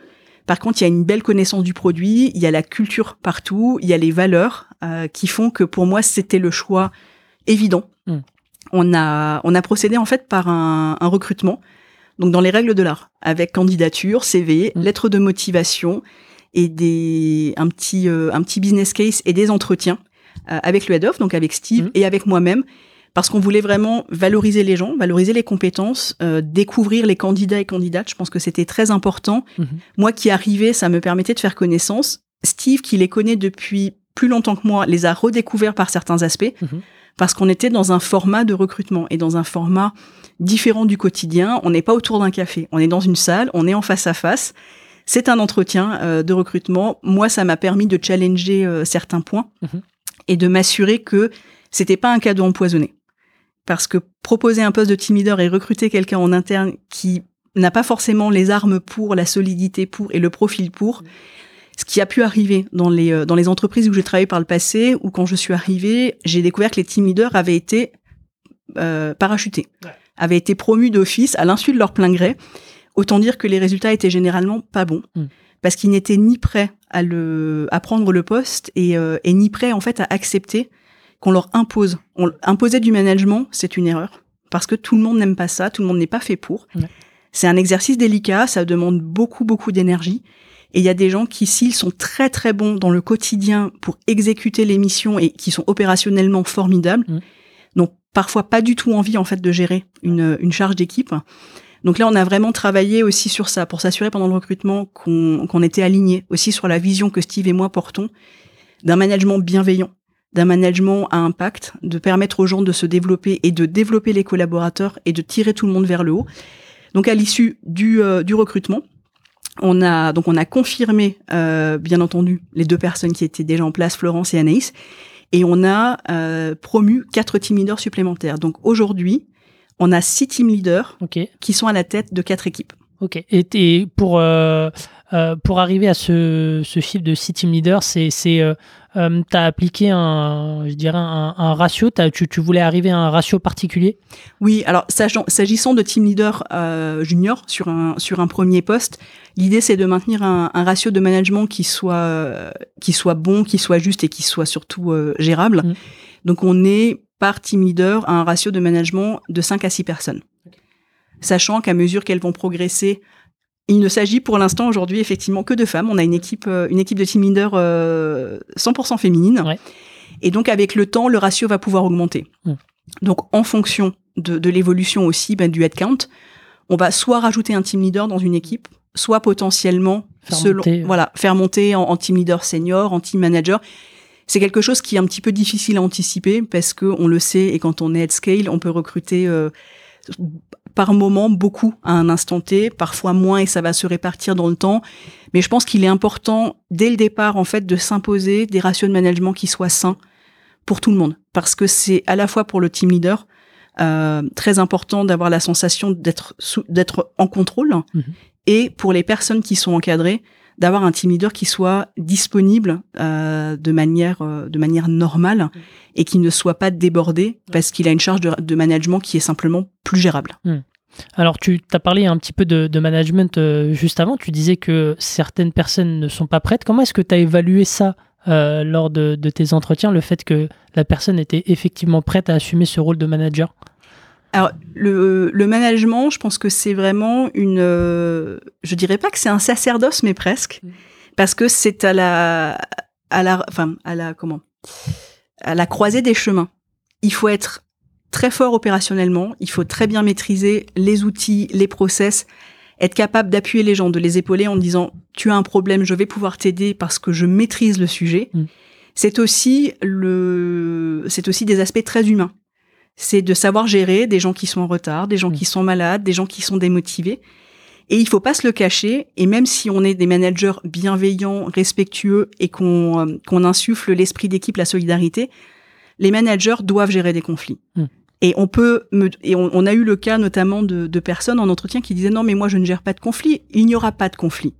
Par contre, il y a une belle connaissance du produit, il y a la culture partout, il y a les valeurs euh, qui font que pour moi c'était le choix évident. Hmm. On a on a procédé en fait par un, un recrutement, donc dans les règles de l'art, avec candidature, CV, hmm. lettre de motivation et des un petit euh, un petit business case et des entretiens euh, avec le head of, donc avec Steve hmm. et avec moi-même parce qu'on voulait vraiment valoriser les gens, valoriser les compétences, euh, découvrir les candidats et candidates. Je pense que c'était très important. Mhm. Moi qui arrivais, ça me permettait de faire connaissance. Steve, qui les connaît depuis plus longtemps que moi, les a redécouverts par certains aspects, mhm. parce qu'on était dans un format de recrutement et dans un format différent du quotidien. On n'est pas autour d'un café, on est dans une salle, on est en face à face. C'est un entretien euh, de recrutement. Moi, ça m'a permis de challenger euh, certains points mhm. et de m'assurer que c'était pas un cadeau empoisonné parce que proposer un poste de team leader et recruter quelqu'un en interne qui n'a pas forcément les armes pour, la solidité pour et le profil pour, ce qui a pu arriver dans les euh, dans les entreprises où j'ai travaillé par le passé, ou quand je suis arrivée, j'ai découvert que les team leaders avaient été euh, parachutés, avaient été promus d'office à l'insu de leur plein gré. Autant dire que les résultats étaient généralement pas bons, mm. parce qu'ils n'étaient ni prêts à le à prendre le poste et, euh, et ni prêts en fait à accepter qu'on leur impose. On, imposer du management, c'est une erreur parce que tout le monde n'aime pas ça, tout le monde n'est pas fait pour. C'est un exercice délicat, ça demande beaucoup beaucoup d'énergie. Et il y a des gens qui, s'ils sont très très bons dans le quotidien pour exécuter les missions et qui sont opérationnellement formidables, n'ont parfois pas du tout envie en fait de gérer une, une charge d'équipe. Donc là, on a vraiment travaillé aussi sur ça pour s'assurer pendant le recrutement qu'on était aligné aussi sur la vision que Steve et moi portons d'un management bienveillant d'un management à impact, de permettre aux gens de se développer et de développer les collaborateurs et de tirer tout le monde vers le haut. Donc à l'issue du, euh, du recrutement, on a donc on a confirmé euh, bien entendu les deux personnes qui étaient déjà en place, Florence et Anaïs, et on a euh, promu quatre team leaders supplémentaires. Donc aujourd'hui, on a six team leaders qui sont à la tête de quatre équipes. Ok. Et, et pour euh, pour arriver à ce, ce chiffre de six team leaders, c'est euh, tu as appliqué un, je dirais un, un ratio, tu, tu, voulais arriver à un ratio particulier? Oui, alors s'agissant de team leader euh, junior sur un, sur un premier poste, l'idée c'est de maintenir un, un, ratio de management qui soit, qui soit bon, qui soit juste et qui soit surtout euh, gérable. Mmh. Donc on est par team leader à un ratio de management de 5 à 6 personnes. Sachant qu'à mesure qu'elles vont progresser il ne s'agit pour l'instant aujourd'hui effectivement que de femmes. On a une équipe, euh, une équipe de team leaders 100% euh, féminine. Et donc avec le temps, le ratio va pouvoir augmenter. Donc en fonction de, l'évolution aussi ben, du headcount, on va soit rajouter un team leader dans une équipe, soit potentiellement faire selon, monter. voilà, faire monter en, team leader senior, en team manager. C'est quelque chose qui est un petit peu difficile à anticiper parce que on le sait et quand on est at scale, on peut recruter euh, par moment beaucoup à un instant T, parfois moins et ça va se répartir dans le temps. Mais je pense qu'il est important dès le départ en fait de s'imposer des ratios de management qui soient sains pour tout le monde, parce que c'est à la fois pour le team leader euh, très important d'avoir la sensation d'être d'être en contrôle mhm. et pour les personnes qui sont encadrées d'avoir un team leader qui soit disponible euh, de manière euh, de manière normale et qui ne soit pas débordé parce qu'il a une charge de, management qui est simplement plus gérable. Hmm. Alors, tu as parlé un petit peu de, management euh, juste avant. Tu disais que certaines personnes ne sont pas prêtes. Comment est-ce que tu as évalué ça lors de, tes entretiens, le fait que la personne était effectivement prête à assumer ce rôle de manager? Alors, le, le, management, je pense que c'est vraiment une. Euh, je dirais pas que c'est un sacerdoce, mais presque, mm. parce que c'est à la, à la, enfin, à la comment, à la croisée des chemins. Il faut être très fort opérationnellement. Il faut très bien maîtriser les outils, les process, être capable d'appuyer les gens, de les épauler en disant tu as un problème, je vais pouvoir t'aider parce que je maîtrise le sujet. Mm. C'est aussi le, c'est aussi des aspects très humains c'est de savoir gérer des gens qui sont en retard, des gens mm. qui sont malades, des gens qui sont démotivés. Et il faut pas se le cacher. Et même si on est des managers bienveillants, respectueux et qu'on euh, qu'on insuffle l'esprit d'équipe, la solidarité, les managers doivent gérer des conflits. Hmm. Et on peut me, et on, on a eu le cas notamment de, de personnes en entretien qui disaient non mais moi je ne gère pas de conflit. Il n'y aura pas de conflit.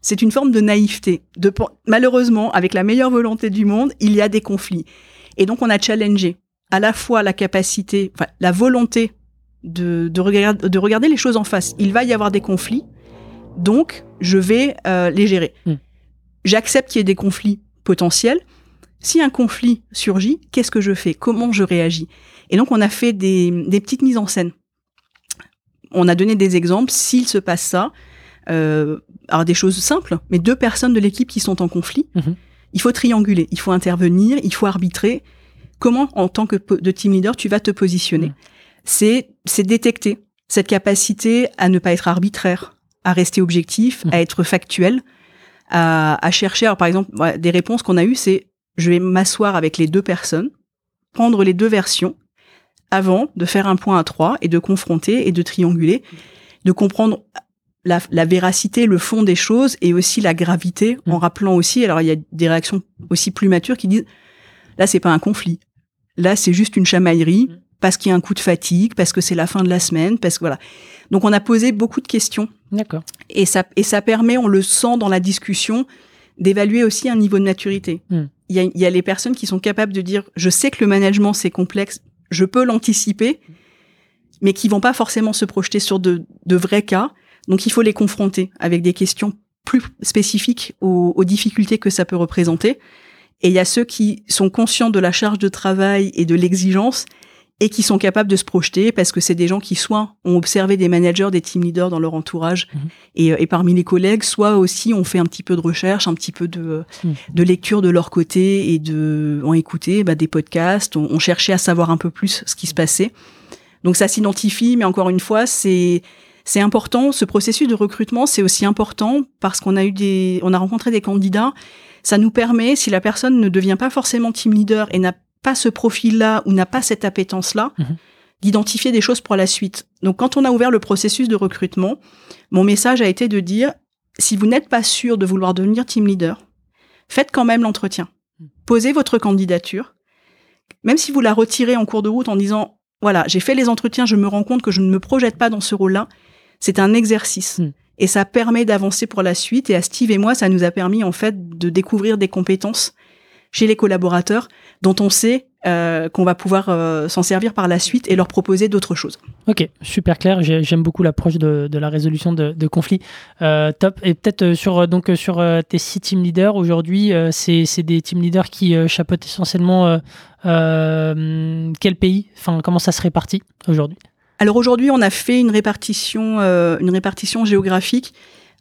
C'est une forme de naïveté. De, malheureusement, avec la meilleure volonté du monde, il y a des conflits. Et donc on a challengé à la fois la capacité, enfin la volonté de, de, regarder, de regarder les choses en face. Il va y avoir des conflits, donc je vais euh, les gérer. Hmm. J'accepte qu'il y ait des conflits potentiels. Si un conflit surgit, qu'est-ce que je fais? Comment je réagis? Et donc on a fait des, des petites mises en scène. On a donné des exemples. S'il se passe ça, euh, alors des choses simples, mais deux personnes de l'équipe qui sont en conflit, Mhm. il faut trianguler, il faut intervenir, il faut arbitrer. Comment, en tant que de team leader, tu vas te positionner Mhm. C'est c'est détecter cette capacité à ne pas être arbitraire, à rester objectif, Mhm. à être factuel, à, à chercher. Alors, par exemple, voilà, des réponses qu'on a eues, c'est je vais m'asseoir avec les deux personnes, prendre les deux versions avant de faire un point à trois et de confronter et de trianguler, de comprendre la, la véracité, le fond des choses et aussi la gravité, en Mm. rappelant aussi, alors il y a des réactions aussi plus matures qui disent, là c'est pas un conflit, là c'est juste une chamaillerie, Mm. parce qu'il y a un coup de fatigue, parce que c'est la fin de la semaine, parce que voilà. Donc on a posé beaucoup de questions D'accord. et ça, et ça permet, on le sent dans la discussion, d'évaluer aussi un niveau de maturité. Il y, a, il y a les personnes qui sont capables de dire, je sais que le management c'est complexe, je peux l'anticiper, mais qui vont pas forcément se projeter sur de, de vrais cas. Donc il faut les confronter avec des questions plus spécifiques aux, aux difficultés que ça peut représenter. Et il y a ceux qui sont conscients de la charge de travail et de l'exigence et qui sont capables de se projeter parce que c'est des gens qui soit ont observé des managers, des team leaders dans leur entourage Mhm. et, euh, et parmi les collègues, soit aussi ont fait un petit peu de recherche, un petit peu de, Mhm. de lecture de leur côté et de ont écouté bah, des podcasts, ont, ont cherché à savoir un peu plus ce qui se passait. Donc ça s'identifie, mais encore une fois, c'est c'est important. Ce processus de recrutement, c'est aussi important parce qu'on a eu des, on a rencontré des candidats. Ça nous permet, si la personne ne devient pas forcément team leader et n'a pas ce profil-là ou n'a pas cette appétence-là, Mhm. d'identifier des choses pour la suite. Donc, quand on a ouvert le processus de recrutement, mon message a été de dire, si vous n'êtes pas sûr de vouloir devenir team leader, faites quand même l'entretien. Posez votre candidature. Même si vous la retirez en cours de route en disant, voilà, j'ai fait les entretiens, je me rends compte que je ne me projette pas dans ce rôle-là, c'est un exercice. Mm. Et ça permet d'avancer pour la suite. Et à Steve et moi, ça nous a permis, en fait, de découvrir des compétences chez les collaborateurs dont on sait euh, qu'on va pouvoir euh, s'en servir par la suite et leur proposer d'autres choses. Ok, super clair. J'ai- J'aime beaucoup l'approche de, la résolution de, conflits. Euh, top. Et peut-être sur donc sur tes six team leaders aujourd'hui, c'est des team leaders qui chapeautent essentiellement quel pays? Enfin, comment ça se répartit aujourd'hui? Alors aujourd'hui, on a fait une répartition, euh, une répartition géographique.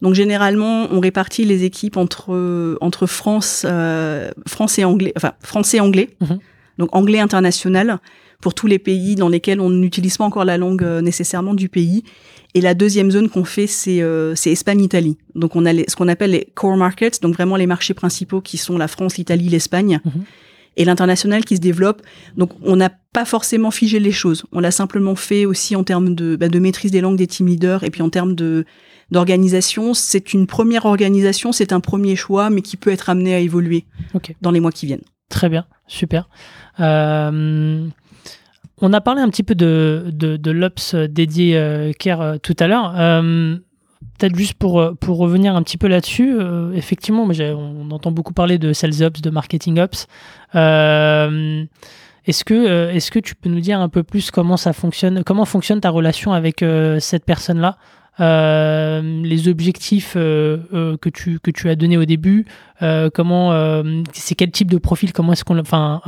Donc généralement, on répartit les équipes entre entre France, euh, France et anglais, enfin français et anglais. Mhm. Donc anglais international pour tous les pays dans lesquels on n'utilise pas encore la langue euh, nécessairement du pays. Et la deuxième zone qu'on fait, c'est euh, Espagne-Italie. Donc on a les, ce qu'on appelle les core markets, donc vraiment les marchés principaux qui sont la France, l'Italie, l'Espagne. Mhm. Et l'international qui se développe. Donc, on n'a pas forcément figé les choses. On l'a simplement fait aussi en termes de, bah, de maîtrise des langues des team leaders et puis en termes de d'organisation. C'est une première organisation, c'est un premier choix, mais qui peut être amené à évoluer dans les mois qui viennent. Très bien, super. Euh, on a parlé un petit peu de, de, de l'Ops dédié euh, Care euh, tout à l'heure. Euh, Peut-être juste pour, pour revenir un petit peu là-dessus, euh, effectivement, on entend beaucoup parler de Sales Ops, de Marketing Ops. Est-ce que, euh, est-ce que tu peux nous dire un peu plus comment ça fonctionne, comment fonctionne ta relation avec euh, cette personne-là euh, les objectifs que tu que tu as donnés au début comment c'est quel type de profil comment est-ce qu'on enfin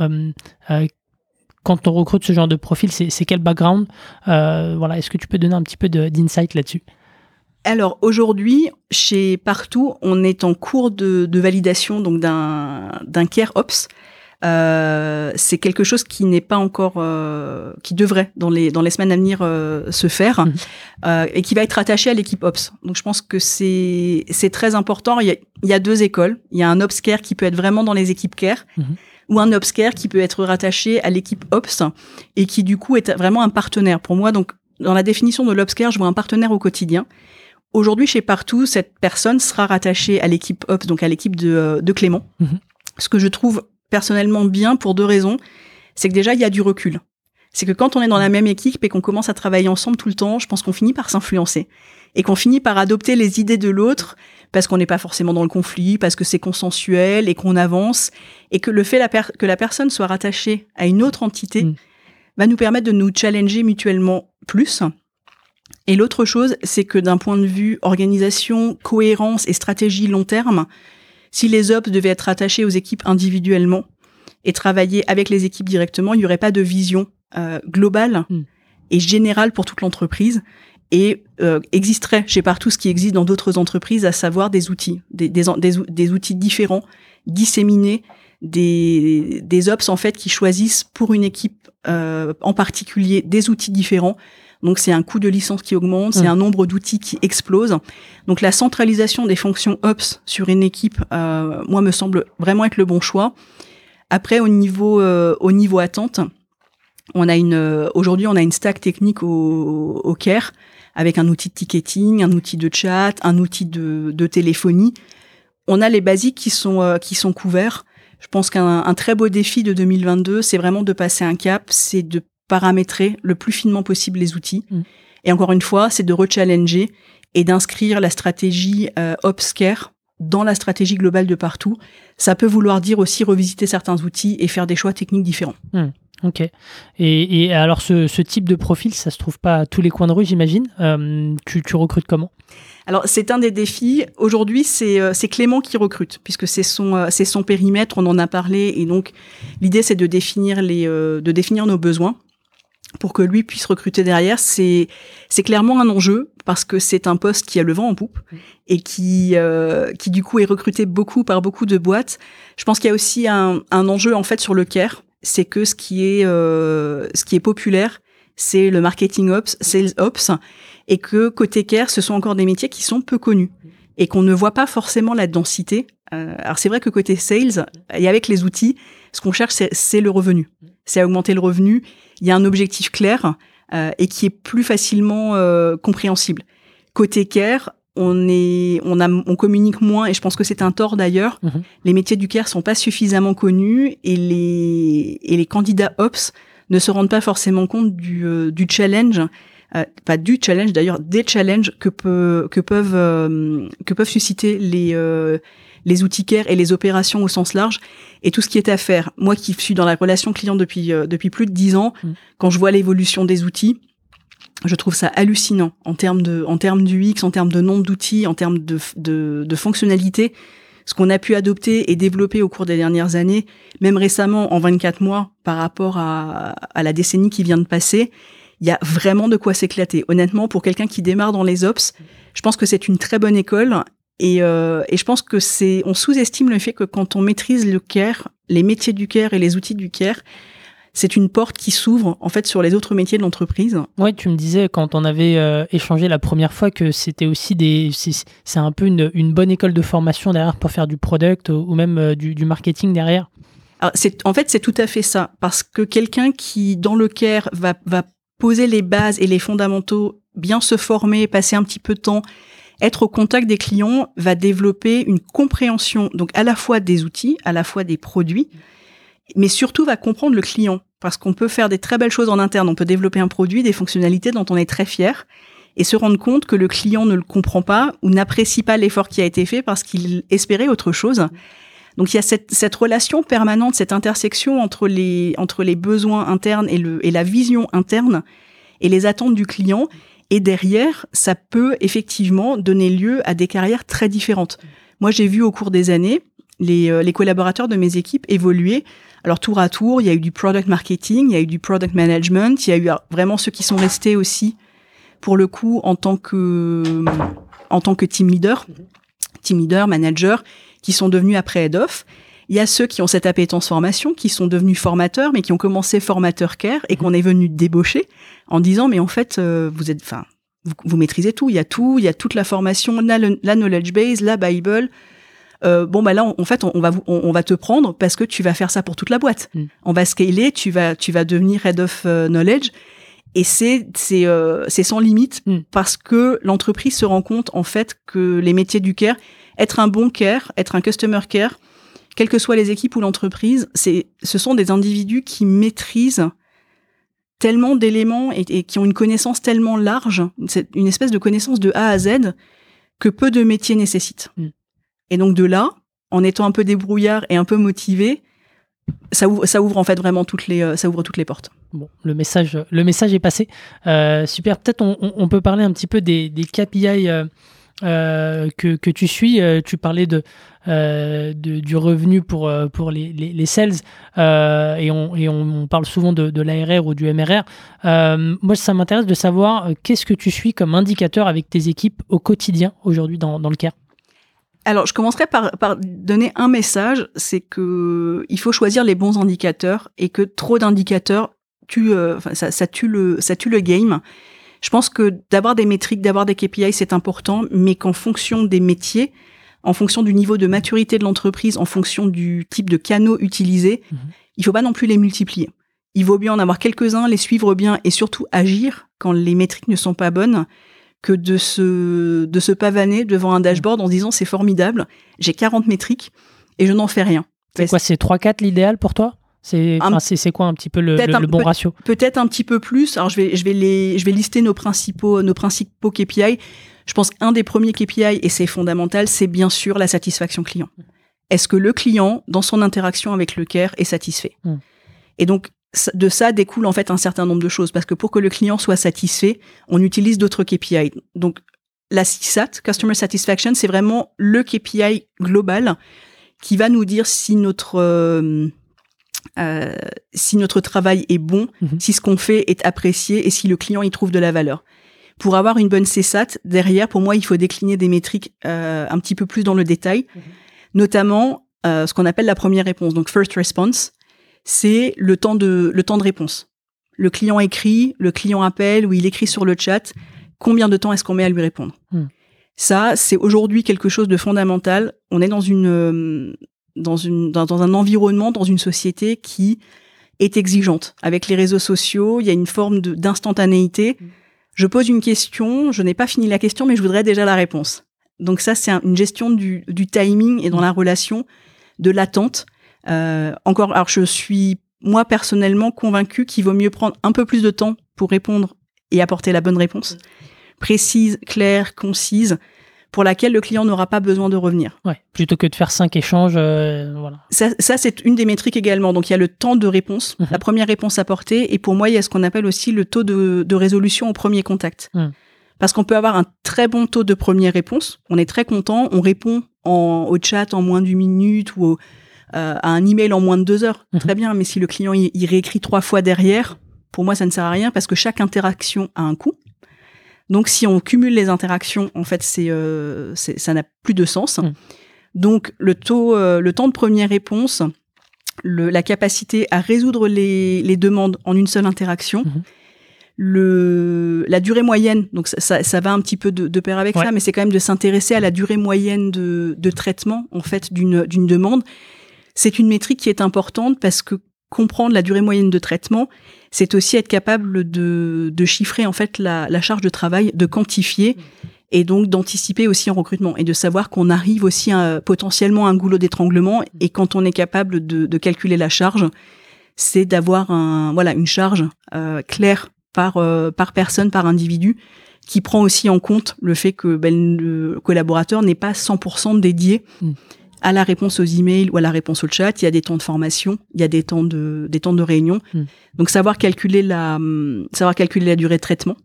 quand on recrute ce genre de profil c'est quel background voilà est-ce que tu peux donner un petit peu d'insight là-dessus? Alors aujourd'hui, chez Partout, on est en cours de, validation donc d'un d'un Care Ops. Euh, c'est quelque chose qui n'est pas encore, euh, qui devrait dans les dans les semaines à venir euh, se faire Mhm. euh, et qui va être attaché à l'équipe Ops. Donc je pense que c'est c'est très important. Il y, a, il y a deux écoles. Il y a un Ops Care qui peut être vraiment dans les équipes Care Mhm. ou un Ops Care qui peut être rattaché à l'équipe Ops et qui du coup est vraiment un partenaire pour moi. Donc dans la définition de l'Ops Care, je vois un partenaire au quotidien aujourd'hui, chez Partout, cette personne sera rattachée à l'équipe Ops, donc à l'équipe de, de Clément. Mhm. Ce que je trouve personnellement bien pour deux raisons. C'est que déjà, il y a du recul. C'est que quand on est dans la même équipe et qu'on commence à travailler ensemble tout le temps, je pense qu'on finit par s'influencer et qu'on finit par adopter les idées de l'autre parce qu'on n'est pas forcément dans le conflit, parce que c'est consensuel et qu'on avance et que le fait la que la personne soit rattachée à une autre entité Mm. va nous permettre de nous challenger mutuellement plus. Et l'autre chose, c'est que d'un point de vue organisation, cohérence et stratégie long terme, si les ops devaient être attachés aux équipes individuellement et travailler avec les équipes directement, il n'y aurait pas de vision euh, globale Mm. et générale pour toute l'entreprise et euh, existerait chez partout ce qui existe dans d'autres entreprises, à savoir des outils, des, des, des, des outils différents, disséminés, des, des ops en fait qui choisissent pour une équipe euh, en particulier des outils différents. Donc c'est un coût de licence qui augmente, c'est Mm. un nombre d'outils qui explose. Donc la centralisation des fonctions ops sur une équipe, euh, moi me semble vraiment être le bon choix. Après au niveau euh, au niveau attente, on a une euh, aujourd'hui on a une stack technique au, au CARE avec un outil de ticketing, un outil de chat, un outil de, de téléphonie. On a les basiques qui sont euh, qui sont couverts. Je pense qu'un un très beau défi de 2022, c'est vraiment de passer un cap, c'est de paramétrer le plus finement possible les outils. Mm. Et encore une fois, c'est de rechallenger et d'inscrire la stratégie euh, dans la stratégie globale de partout. Ça peut vouloir dire aussi revisiter certains outils et faire des choix techniques différents. Ok. Et, et alors, ce, ce type de profil, ça se trouve pas à tous les coins de rue, j'imagine. Euh, tu, tu recrutes comment? Alors c'est un des défis. Aujourd'hui, c'est euh, c'est Clément qui recrute puisque c'est son euh, c'est son périmètre. On en a parlé et donc l'idée c'est de définir les de définir nos besoins pour que lui puisse recruter derrière. C'est c'est clairement un enjeu parce que c'est un poste qui a le vent en poupe et qui euh, qui du coup est recruté beaucoup par beaucoup de boîtes. Je pense qu'il y a aussi un un enjeu en fait sur le care, c'est que ce qui est euh, ce qui est populaire, c'est le marketing ops, sales ops et que côté care, ce sont encore des métiers qui sont peu connus et qu'on ne voit pas forcément la densité. Euh, alors c'est vrai que côté sales, et avec les outils, ce qu'on cherche, c'est- c'est le revenu. C'est à augmenter le revenu. Il y a un objectif clair euh, et qui est plus facilement euh, compréhensible. Côté care, on est, on a, on communique moins et je pense que c'est un tort d'ailleurs. Mhm. Les métiers du care sont pas suffisamment connus et les et les candidats ops ne se rendent pas forcément compte du, euh, du challenge euh, pas du challenge d'ailleurs, des challenges que, peut, que, peuvent, euh, que peuvent susciter les, euh, les outils care et les opérations au sens large et tout ce qui est à faire. Moi qui suis dans la relation client depuis, euh, depuis plus de dix ans, Mm. quand je vois l'évolution des outils, je trouve ça hallucinant en termes de, en termes d'UX, en termes de nombre d'outils, en termes de, de, de fonctionnalités. Ce qu'on a pu adopter et développer au cours des dernières années, même récemment en 24 mois par rapport à, à la décennie qui vient de passer, il y a vraiment de quoi s'éclater. Honnêtement, pour quelqu'un qui démarre dans les ops, je pense que c'est une très bonne école. Et, euh, et je pense que c'est, on sous-estime le fait que quand on maîtrise le care, les métiers du care et les outils du care, c'est une porte qui s'ouvre en fait sur les autres métiers de l'entreprise. Ouais, tu me disais quand on avait euh, échangé la première fois que c'était aussi des, c'est un peu une, une bonne école de formation derrière pour faire du product ou ou même euh, du, du marketing derrière. Alors, en fait, c'est tout à fait ça, parce que quelqu'un qui, dans le care, va, va poser les bases et les fondamentaux, bien se former, passer un petit peu de temps, être au contact des clients, va développer une compréhension, donc à la fois des outils, à la fois des produits, mais surtout va comprendre le client, parce qu'on peut faire des très belles choses en interne, on peut développer un produit, des fonctionnalités dont on est très fier, et se rendre compte que le client ne le comprend pas ou n'apprécie pas l'effort qui a été fait parce qu'il espérait autre chose. Donc il y a cette, cette relation permanente, cette intersection entre les, entre les besoins internes et, le, et la vision interne et les attentes du client. Et derrière, ça peut effectivement donner lieu à des carrières très différentes. Moi, j'ai vu au cours des années les, euh, les collaborateurs de mes équipes évoluer. Alors tour à tour, il y a eu du product marketing, il y a eu du product management, il y a eu euh, vraiment ceux qui sont restés aussi pour le coup en tant que en tant que team leader, team leader, manager, qui sont devenus après head off. Il y a ceux qui ont cette appétence formation, qui sont devenus formateurs, mais qui ont commencé formateur care et qu'on est venu débaucher en disant mais en fait euh, vous êtes, enfin vous, vous maîtrisez tout, il y a tout, il y a toute la formation, la, la knowledge base, la bible. Euh, bon bah là en fait on, on va vous- on, on va te prendre parce que tu vas faire ça pour toute la boîte. Mm. On va scaler, tu vas tu vas devenir head of euh, knowledge Et c'est c'est euh, c'est sans limite Mm. parce que l'entreprise se rend compte en fait que les métiers du care, être un bon care, être un customer care, quelles que soient les équipes ou l'entreprise, c'est ce sont des individus qui maîtrisent tellement d'éléments et, et qui ont une connaissance tellement large, une espèce de connaissance de A à Z que peu de métiers nécessitent. Mm. Et donc de là, en étant un peu débrouillard et un peu motivé, ça ouvre, ça ouvre en fait vraiment toutes les, euh, ça ouvre toutes les portes. Bon, le message, le message est passé. Euh, super. Peut-être on peut parler un petit peu des, des KPI euh, euh, que, tu suis. Euh, tu parlais euh, de- du revenu pour, pour les, les, les sales et, on, et on, parle souvent de, l'ARR ou du MRR. Moi, ça m'intéresse de savoir qu'est-ce que tu suis comme indicateur avec tes équipes au quotidien aujourd'hui dans, dans le CARE? Alors, je commencerai par, par donner un message, c'est que il faut choisir les bons indicateurs et que trop d'indicateurs tue, euh, ça tue le, ça tue le game. Je pense que d'avoir des métriques, d'avoir des KPI, c'est important, mais qu'en fonction des métiers, en fonction du niveau de maturité de l'entreprise, en fonction du type de canaux utilisés, Mhm. il faut pas non plus les multiplier. Il vaut bien en avoir quelques-uns, les suivre bien et surtout agir quand les métriques ne sont pas bonnes que de se, de se pavaner devant un dashboard en se disant c'est formidable, j'ai 40 métriques et je n'en fais rien. C'est quoi, c'est 3-4 l'idéal pour toi? C'est, Un- quoi un petit peu le, bon ratio? Peut-être un petit peu plus. Alors je vais, je vais les, je vais lister nos principaux, nos principaux KPI. Je pense qu'un des premiers KPI et c'est fondamental, c'est bien sûr la satisfaction client. Est-ce que le client, dans son interaction avec le care, est satisfait? Mm. Et donc de ça découle en fait un certain nombre de choses parce que pour que le client soit satisfait, on utilise d'autres KPI. Donc la CSAT, Customer Satisfaction, c'est vraiment le KPI global qui va nous dire si notre euh, euh, si notre travail est bon, Mhm. si ce qu'on fait est apprécié et si le client y trouve de la valeur. Pour avoir une bonne CSAT, derrière, pour moi, il faut décliner des métriques euh, un petit peu plus dans le détail, Mhm. notamment euh, ce qu'on appelle la première réponse. Donc, first response, c'est le temps de le temps de réponse. Le client écrit, le client appelle ou il écrit sur le chat. Combien de temps est-ce qu'on met à lui répondre? Mhm. Ça, c'est aujourd'hui quelque chose de fondamental. On est dans une euh, dans une dans, dans un environnement, dans une société qui est exigeante. Avec les réseaux sociaux, il y a une forme d'instantanéité. Mm. Je pose une question, je n'ai pas fini la question, mais je voudrais déjà la réponse. Donc ça, c'est un- une gestion du, du timing et dans la relation de l'attente. Euh, encore, alors je suis moi personnellement convaincu qu'il vaut mieux prendre un peu plus de temps pour répondre et apporter la bonne réponse, précise, claire, concise, pour laquelle le client n'aura pas besoin de revenir. Ouais, plutôt que de faire 5 échanges, euh, voilà. Ça, ça, c'est une des métriques également. Donc, il y a le temps de réponse, Mhm. la première réponse apportée. Et pour moi, il y a ce qu'on appelle aussi le taux de, de résolution au premier contact. Mhm. Parce qu'on peut avoir un très bon taux de première réponse. On est très content. On répond en, au chat en moins d'une minute ou au- euh, à un email en moins de deux heures. Mhm. Très bien. Mais si le client, il réécrit trois fois derrière, pour moi, ça ne sert à rien parce que chaque interaction a un coût. Donc, si on cumule les interactions, en fait, c'est, euh, ça n'a plus de sens. Mhm. Donc, le taux, euh, le temps de première réponse, le- la capacité à résoudre les, les demandes en une seule interaction, Mhm. le, la durée moyenne, donc ça, ça, ça va un petit peu de, de pair avec Ouais. ça, mais c'est quand même de s'intéresser à la durée moyenne de, de traitement en fait d'une d'une demande. C'est une métrique qui est importante parce que comprendre la durée moyenne de traitement, c'est aussi être capable de, chiffrer en fait la, charge de travail, de quantifier et donc d'anticiper aussi en recrutement et de savoir qu'on arrive aussi potentiellement à un goulot d'étranglement et quand on est capable de, calculer la charge, c'est d'avoir voilà une charge euh, claire par euh, par personne par individu qui prend aussi en compte le fait que ben, le collaborateur n'est pas 100% dédié Mm. À la réponse aux emails ou à la réponse au chat. Il y a des temps de formation, il y a des temps de des temps de réunion. Mm. Donc savoir calculer la savoir calculer la durée de traitement.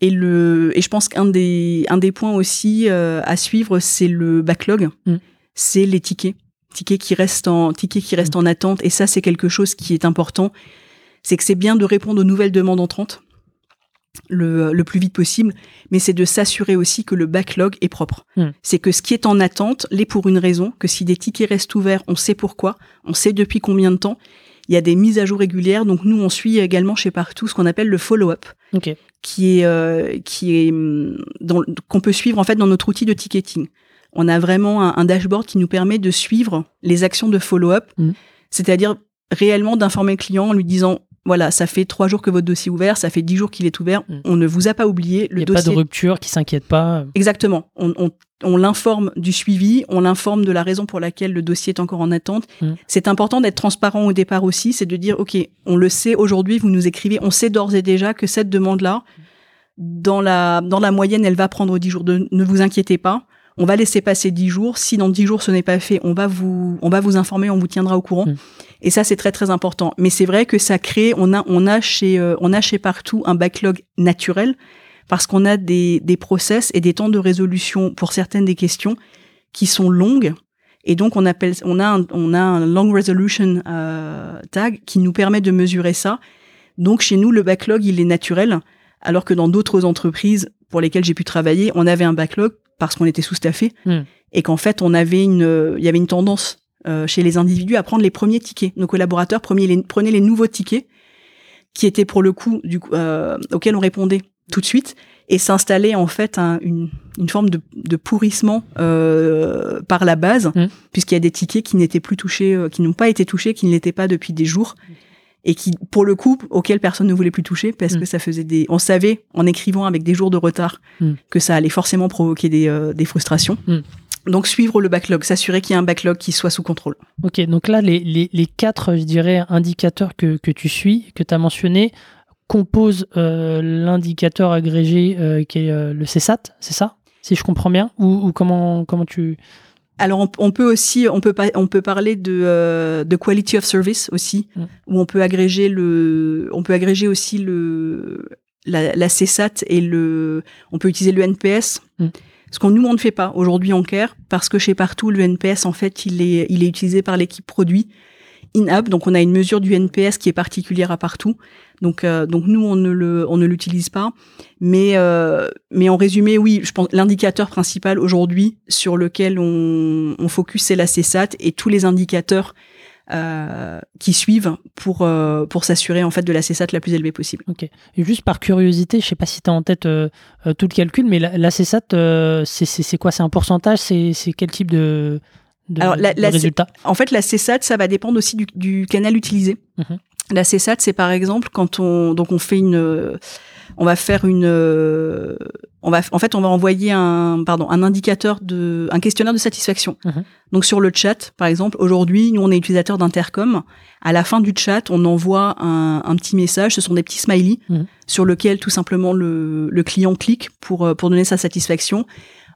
Et le et je pense qu'un des un des points aussi euh, à suivre c'est le backlog, Mm. c'est les tickets tickets qui restent en tickets qui restent en attente et ça c'est quelque chose qui est important c'est que c'est bien de répondre aux nouvelles demandes entrantes le, le plus vite possible, mais c'est de s'assurer aussi que le backlog est propre. Mm. C'est que ce qui est en attente l'est pour une raison, que si des tickets restent ouverts, on sait pourquoi, on sait depuis combien de temps. Il y a des mises à jour régulières, donc nous on suit également chez Partout ce qu'on appelle le follow-up, qui est euh, qui est dans- qu'on peut suivre en fait dans notre outil de ticketing. On a vraiment un, un dashboard qui nous permet de suivre les actions de follow-up, Mhm. c'est-à-dire réellement d'informer le client en lui disant voilà, ça fait trois jours que votre dossier est ouvert, ça fait dix jours qu'il est ouvert, Mm. on ne vous a pas oublié. Il n'y a pas de rupture, qui s'inquiète pas. Exactement. On, on- on l'informe du suivi, on l'informe de la raison pour laquelle le dossier est encore en attente. Mm. C'est important d'être transparent au départ aussi, c'est de dire, OK, on le sait aujourd'hui, vous nous écrivez, on sait d'ores et déjà que cette demande-là, dans la, dans la moyenne, elle va prendre 10 jours. De, ne vous inquiétez pas. On va laisser passer 10 jours. Si dans 10 jours ce n'est pas fait, on va vous, on va vous informer, on vous tiendra au courant. Mm. Et ça, c'est très, très important. Mais c'est vrai que ça crée, on a, on a chez, euh, on a chez partout un backlog naturel parce qu'on a des, des process et des temps de résolution pour certaines des questions qui sont longues. Et donc, on appelle, on a un, on a un long resolution euh, tag qui nous permet de mesurer ça. Donc, chez nous, le backlog, il est naturel, alors que dans d'autres entreprises pour lesquelles j'ai pu travailler, on avait un backlog parce qu'on était sous-staffé Hmm. et qu'en fait, on avait une, il y avait une tendance euh, chez les individus à prendre les premiers tickets. Nos collaborateurs prenaient les, prenaient les nouveaux tickets qui étaient pour le coup du, euh, auxquels on répondait tout de suite et s'installait en fait un- une, une forme de, de pourrissement euh, par la base, Mm. puisqu'il y a des tickets qui n'étaient plus touchés, euh, qui n'ont pas été touchés, qui ne l'étaient pas depuis des jours, et qui, pour le coup, auxquels personne ne voulait plus toucher, parce Mm. que ça faisait des... On savait, en écrivant avec des jours de retard, Mm. que ça allait forcément provoquer des, euh, des frustrations. Mm. Donc suivre le backlog, s'assurer qu'il y a un backlog qui soit sous contrôle. Ok, donc là, les, les, les quatre, je dirais, indicateurs que, que tu suis, que tu as mentionnés, composent euh, l'indicateur agrégé euh, qui est le CSAT, c'est ça? Si je comprends bien? Ou, ou comment, comment tu... Alors on, on peut aussi, on peut pas, on peut parler de, euh, de quality of service aussi, Mm. où on peut agréger le, on peut agréger aussi le la, la CSAT et le, on peut utiliser le NPS. Mm. Ce qu'on nous on ne fait pas aujourd'hui en care parce que chez partout le NPS en fait il est il est utilisé par l'équipe produit in-app. Donc on a une mesure du NPS qui est particulière à partout. Donc euh, donc nous on ne l'utilise pas. Mais euh, mais en résumé oui je pense l'indicateur principal aujourd'hui sur lequel on on focus c'est la CSAT et tous les indicateurs euh, qui suivent pour pour s'assurer en fait de la CSAT la plus élevée possible. Ok. Juste par curiosité, je sais pas si tu as en tête tout le calcul, mais la, la CSAT, c'est- quoi? C'est un pourcentage? C'est quel type de, de, Alors, la- de la- résultat En fait, la CSAT, ça va dépendre aussi du, du canal utilisé. Mhm. La CSAT, c'est par exemple quand on donc on fait une, on va faire une, on va en fait on va envoyer un pardon un indicateur de un questionnaire de satisfaction. Mhm. Donc sur le chat, par exemple, aujourd'hui, nous on est utilisateur d'Intercom. À la fin du chat, on envoie un, un petit message. Ce sont des petits smileys Mhm. sur lequel tout simplement le, le client clique pour pour donner sa satisfaction.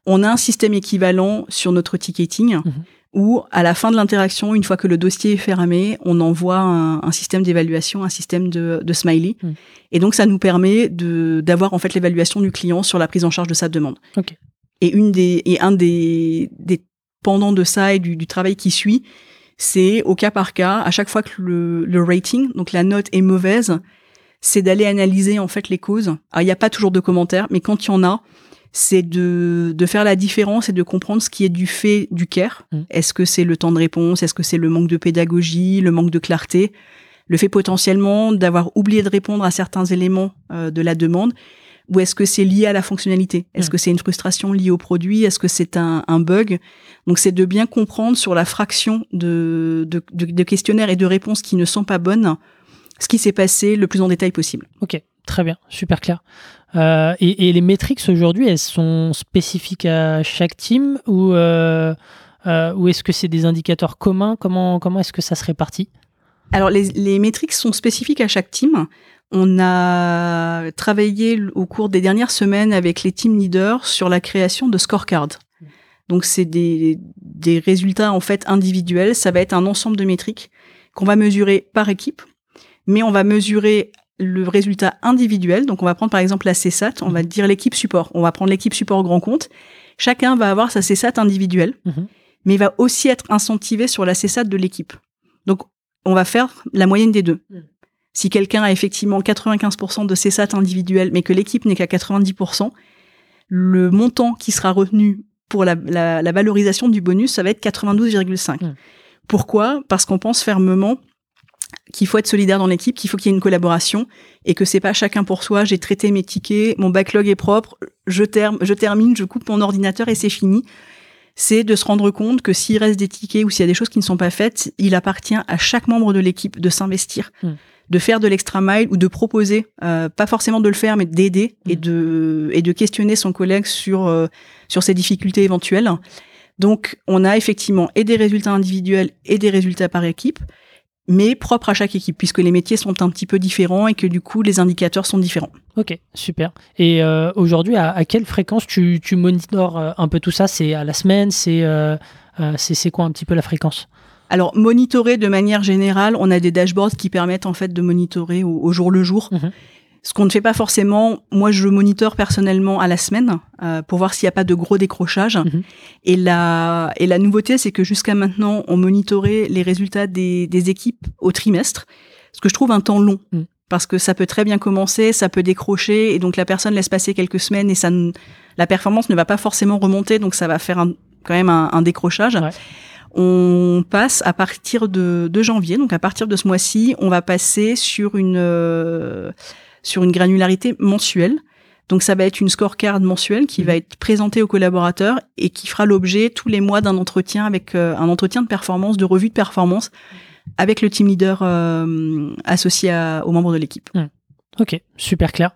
On a un système équivalent sur notre ticketing. Où, à la fin de l'interaction, une fois que le dossier est fermé, on envoie un, un système d'évaluation, un système de, de smiley. Mhm. Et donc, ça nous permet d'avoir en fait l'évaluation du client sur la prise en charge de sa demande. Ok. Et une des et un des, des pendants de ça et du, du travail qui suit, c'est au cas par cas, à chaque fois que le, le rating, donc la note est mauvaise, c'est d'aller analyser en fait les causes. Alors il n'y a pas toujours de commentaires, mais quand il y en a, c'est de, de faire la différence et de comprendre ce qui est du fait du care. Mm. Est-ce que c'est le temps de réponse? Est-ce que c'est le manque de pédagogie, le manque de clarté? Le fait potentiellement d'avoir oublié de répondre à certains éléments euh, de la demande ou est-ce que c'est lié à la fonctionnalité? Est-ce Mm. que c'est une frustration liée au produit? Est-ce que c'est un, un bug? Donc c'est de bien comprendre sur la fraction de, de, de, de questionnaires et de réponses qui ne sont pas bonnes ce qui s'est passé le plus en détail possible. Ok, très bien, super clair. Euh, et, les métriques aujourd'hui, elles sont spécifiques à chaque team ou, euh, euh, ou est-ce que c'est des indicateurs communs? Comment, comment est-ce que ça se répartit? Alors les, les métriques sont spécifiques à chaque team. On a travaillé au cours des dernières semaines avec les team leaders sur la création de scorecards. Donc c'est des, des résultats en fait individuels. Ça va être un ensemble de métriques qu'on va mesurer par équipe, mais on va mesurer le résultat individuel. Donc on va prendre par exemple la CSAT, on va dire l'équipe support. On va prendre l'équipe support grand compte. Chacun va avoir sa CSAT individuelle, Mhm. mais il va aussi être incentivé sur la CSAT de l'équipe. Donc on va faire la moyenne des deux. Mm. Si quelqu'un a effectivement 95% de CSAT individuel, mais que l'équipe n'est qu'à 90%, le montant qui sera retenu pour la, la- la valorisation du bonus, ça va être 92,5. Mm. Pourquoi? Parce qu'on pense fermement qu'il faut être solidaire dans l'équipe, qu'il faut qu'il y ait une collaboration et que c'est pas chacun pour soi. J'ai traité mes tickets, mon backlog est propre, je, termine, je coupe mon ordinateur et c'est fini. C'est de se rendre compte que s'il reste des tickets ou s'il y a des choses qui ne sont pas faites, il appartient à chaque membre de l'équipe de s'investir, Mm. de faire de l'extra mile ou de proposer, euh, pas forcément de le faire, mais d'aider et de et de questionner son collègue sur euh, sur ses difficultés éventuelles. Donc, on a effectivement et des résultats individuels et des résultats par équipe, mais propres à chaque équipe, puisque les métiers sont un petit peu différents et que du coup, les indicateurs sont différents. Ok, super. Et euh, aujourd'hui, à, à, quelle fréquence tu, tu monitores euh, un peu tout ça? C'est à la semaine? C'est euh, c'est quoi un petit peu la fréquence? Alors, monitorer de manière générale, on a des dashboards qui permettent en fait de monitorer au, au jour le jour. Mhm. Ce qu'on ne fait pas forcément, moi je monitore personnellement à la semaine euh, pour voir s'il n'y a pas de gros décrochages. Mhm. Et, la, et la nouveauté, c'est que jusqu'à maintenant, on monitorait les résultats des, des équipes au trimestre, ce que je trouve un temps long. Mhm. Parce que ça peut très bien commencer, ça peut décrocher, et donc la personne laisse passer quelques semaines et ça ne- la performance ne va pas forcément remonter, donc ça va faire un- quand même un, un décrochage. Ouais. On passe à partir de, de janvier, donc à partir de ce mois-ci, on va passer sur une euh, sur une granularité mensuelle. Donc ça va être une scorecard mensuelle qui Mhm. va être présentée aux collaborateurs et qui fera l'objet tous les mois d'un entretien avec euh, un entretien de performance, de revue de performance avec le team leader euh, associé à- aux membres de l'équipe. Ok, super clair.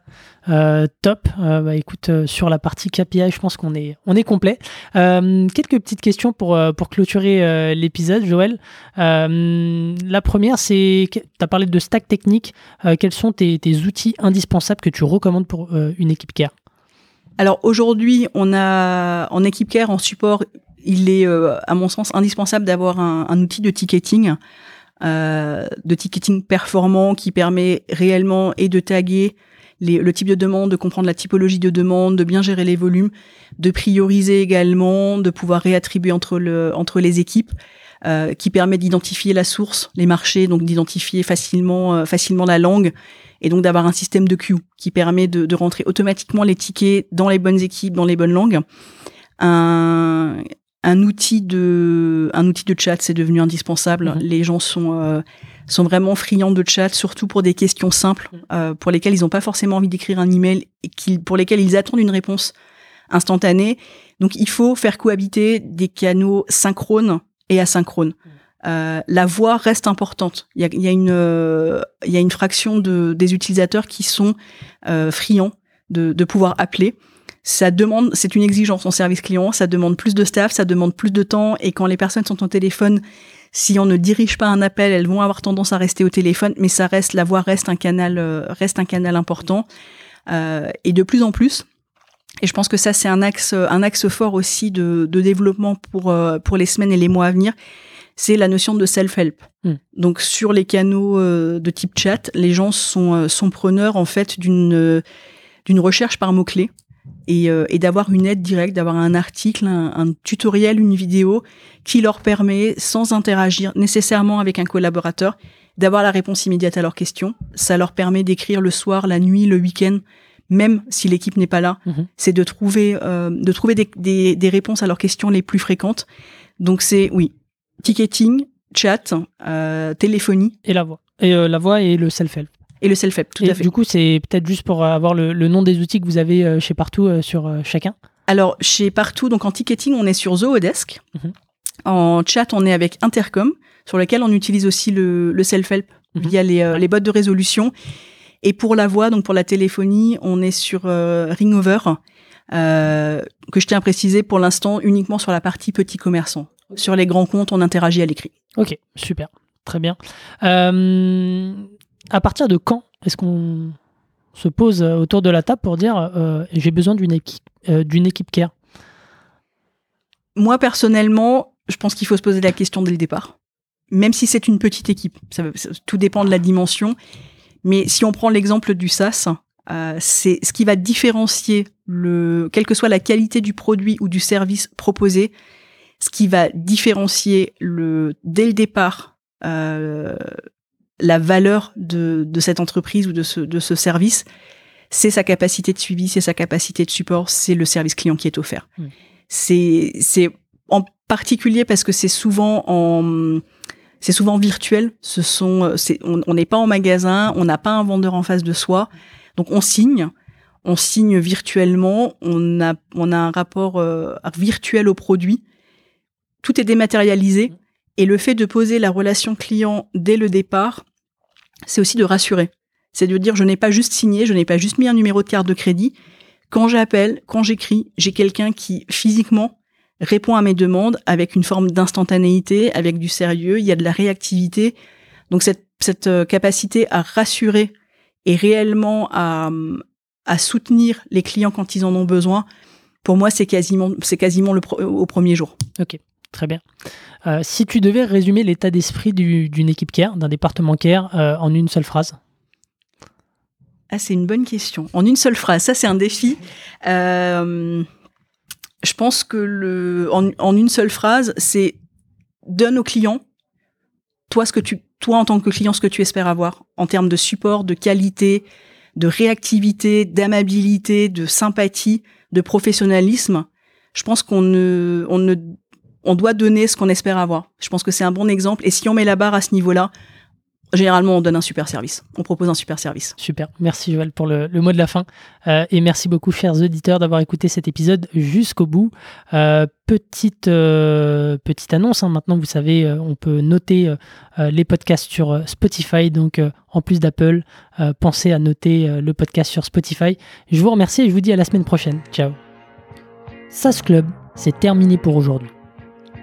Euh, top. Euh, bah, écoute, euh, sur la partie KPI, je pense qu'on est, on est complet. Quelques petites questions pour, pour clôturer l'épisode, Joël. La première, c'est, tu as parlé de stack technique. Quels sont tes, tes outils indispensables que tu recommandes pour une équipe care? Alors aujourd'hui, on a en équipe care, en support, il est à mon sens indispensable d'avoir un, outil de ticketing, de ticketing performant qui permet réellement et de taguer les- le type de demande, de comprendre la typologie de demande, de bien gérer les volumes, de prioriser également, de pouvoir réattribuer entre le entre les équipes. euh, qui permet d'identifier la source, les marchés, donc d'identifier facilement euh, facilement la langue, et donc d'avoir un système de queue qui permet de, de rentrer automatiquement les tickets dans les bonnes équipes, dans les bonnes langues. Un, un outil de un outil de chat, c'est devenu indispensable. Mhm. Les gens sont euh, sont vraiment friands de chat, surtout pour des questions simples, euh, pour lesquelles ils n'ont pas forcément envie d'écrire un email et qui, pour lesquelles ils attendent une réponse instantanée. Donc il faut faire cohabiter des canaux synchrones et asynchrones. Euh, la voix reste importante. Il y a, y a une, euh, y a une fraction de, des utilisateurs qui sont euh, friands de, de pouvoir appeler. Ça demande, c'est une exigence en service client. Ça demande plus de staff, ça demande plus de temps. Et quand les personnes sont au téléphone, si on ne dirige pas un appel, elles vont avoir tendance à rester au téléphone. Mais ça reste, la voix reste un canal, euh, reste un canal important. Euh, et de plus en plus. Et je pense que ça, c'est un axe, un axe fort aussi de, de développement pour, euh, pour les semaines et les mois à venir. C'est la notion de self-help. Mm. Donc, sur les canaux euh, de type chat, les gens sont, sont preneurs, en fait, d'une, d'une recherche par mots-clés et, euh, et d'avoir une aide directe, d'avoir un article, un, un tutoriel, une vidéo qui leur permet, sans interagir nécessairement avec un collaborateur, d'avoir la réponse immédiate à leurs questions. Ça leur permet d'écrire le soir, la nuit, le week-end, même si l'équipe n'est pas là. Mhm. C'est de trouver, euh, de trouver des, des, des réponses à leurs questions les plus fréquentes. Donc c'est, oui, ticketing, chat, euh, téléphonie Et la voix. Et euh, la voix et le self-help. Et le self-help, tout Et à fait. du coup, c'est peut-être juste pour avoir le, le nom des outils que vous avez euh, chez partout euh, sur euh, chacun. Alors, chez Partout, donc en ticketing, on est sur Zoodesk. Mhm. En chat, on est avec Intercom, sur lequel on utilise aussi le, le self-help Mhm. via les, les bots de résolution. Et pour la voix, donc pour la téléphonie, on est sur euh, Ringover, euh, que je tiens à préciser pour l'instant uniquement sur la partie petits commerçants. Sur les grands comptes, on interagit à l'écrit. Ok, super, très bien. Euh, à partir de quand est-ce qu'on se pose euh, autour de la table pour dire euh, j'ai besoin d'une équipe, euh, care? Moi, personnellement, je pense qu'il faut se poser la question dès le départ. Même si c'est une petite équipe. Tout dépend de la dimension. Mais si on prend l'exemple du SaaS, c'est ce qui va différencier, le, quelle que soit la qualité du produit ou du service proposé, ce qui va différencier le, dès le départ la valeur de, de cette entreprise ou de ce, de ce service, c'est sa capacité de suivi, c'est sa capacité de support, c'est le service client qui est offert. Mm. C'est en particulier parce que c'est souvent en c'est souvent virtuel. Ce sont on n'est pas en magasin, on n'a pas un vendeur en face de soi, donc on signe. On signe virtuellement, on a, on a un rapport euh, virtuel au produit. Tout est dématérialisé. Et le fait de poser la relation client dès le départ c'est aussi de rassurer. C'est de dire je n'ai pas juste signé, je n'ai pas juste mis un numéro de carte de crédit. Quand j'appelle, quand j'écris, j'ai quelqu'un qui physiquement répond à mes demandes avec une forme d'instantanéité, avec du sérieux, il y a de la réactivité. Donc cette, euh, capacité à rassurer et réellement à, soutenir les clients quand ils en ont besoin, pour moi, c'est quasiment, quasiment le au premier jour. Ok, très bien. Euh, si tu devais résumer l'état d'esprit d'une équipe care, d'un département care, euh, en une seule phrase Ah, c'est une bonne question. En une seule phrase, ça c'est un défi. Euh, je pense que le, en, une seule phrase, c'est donne au client, toi ce que tu, toi en tant que client, ce que tu espères avoir en termes de support, de qualité, de réactivité, d'amabilité, de sympathie, de professionnalisme, je pense qu'on ne, on ne, on doit donner ce qu'on espère avoir. Je pense que c'est un bon exemple. Et si on met la barre à ce niveau-là, généralement, on donne un super service. On propose un super service. Super. Merci Joël pour le, mot de la fin. Euh, et merci beaucoup, chers auditeurs, d'avoir écouté cet épisode jusqu'au bout. Euh, petite, euh, petite annonce. Hein. Maintenant, vous savez, on peut noter les podcasts sur Spotify. Donc, en plus d'Apple, pensez à noter le podcast sur Spotify. Je vous remercie et je vous dis à la semaine prochaine. Ciao. SAS Club, c'est terminé pour aujourd'hui.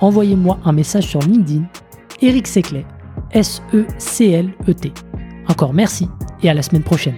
envoyez-moi un message sur LinkedIn, Eric Seclet, S-E-C-L-E-T. Encore merci et à la semaine prochaine.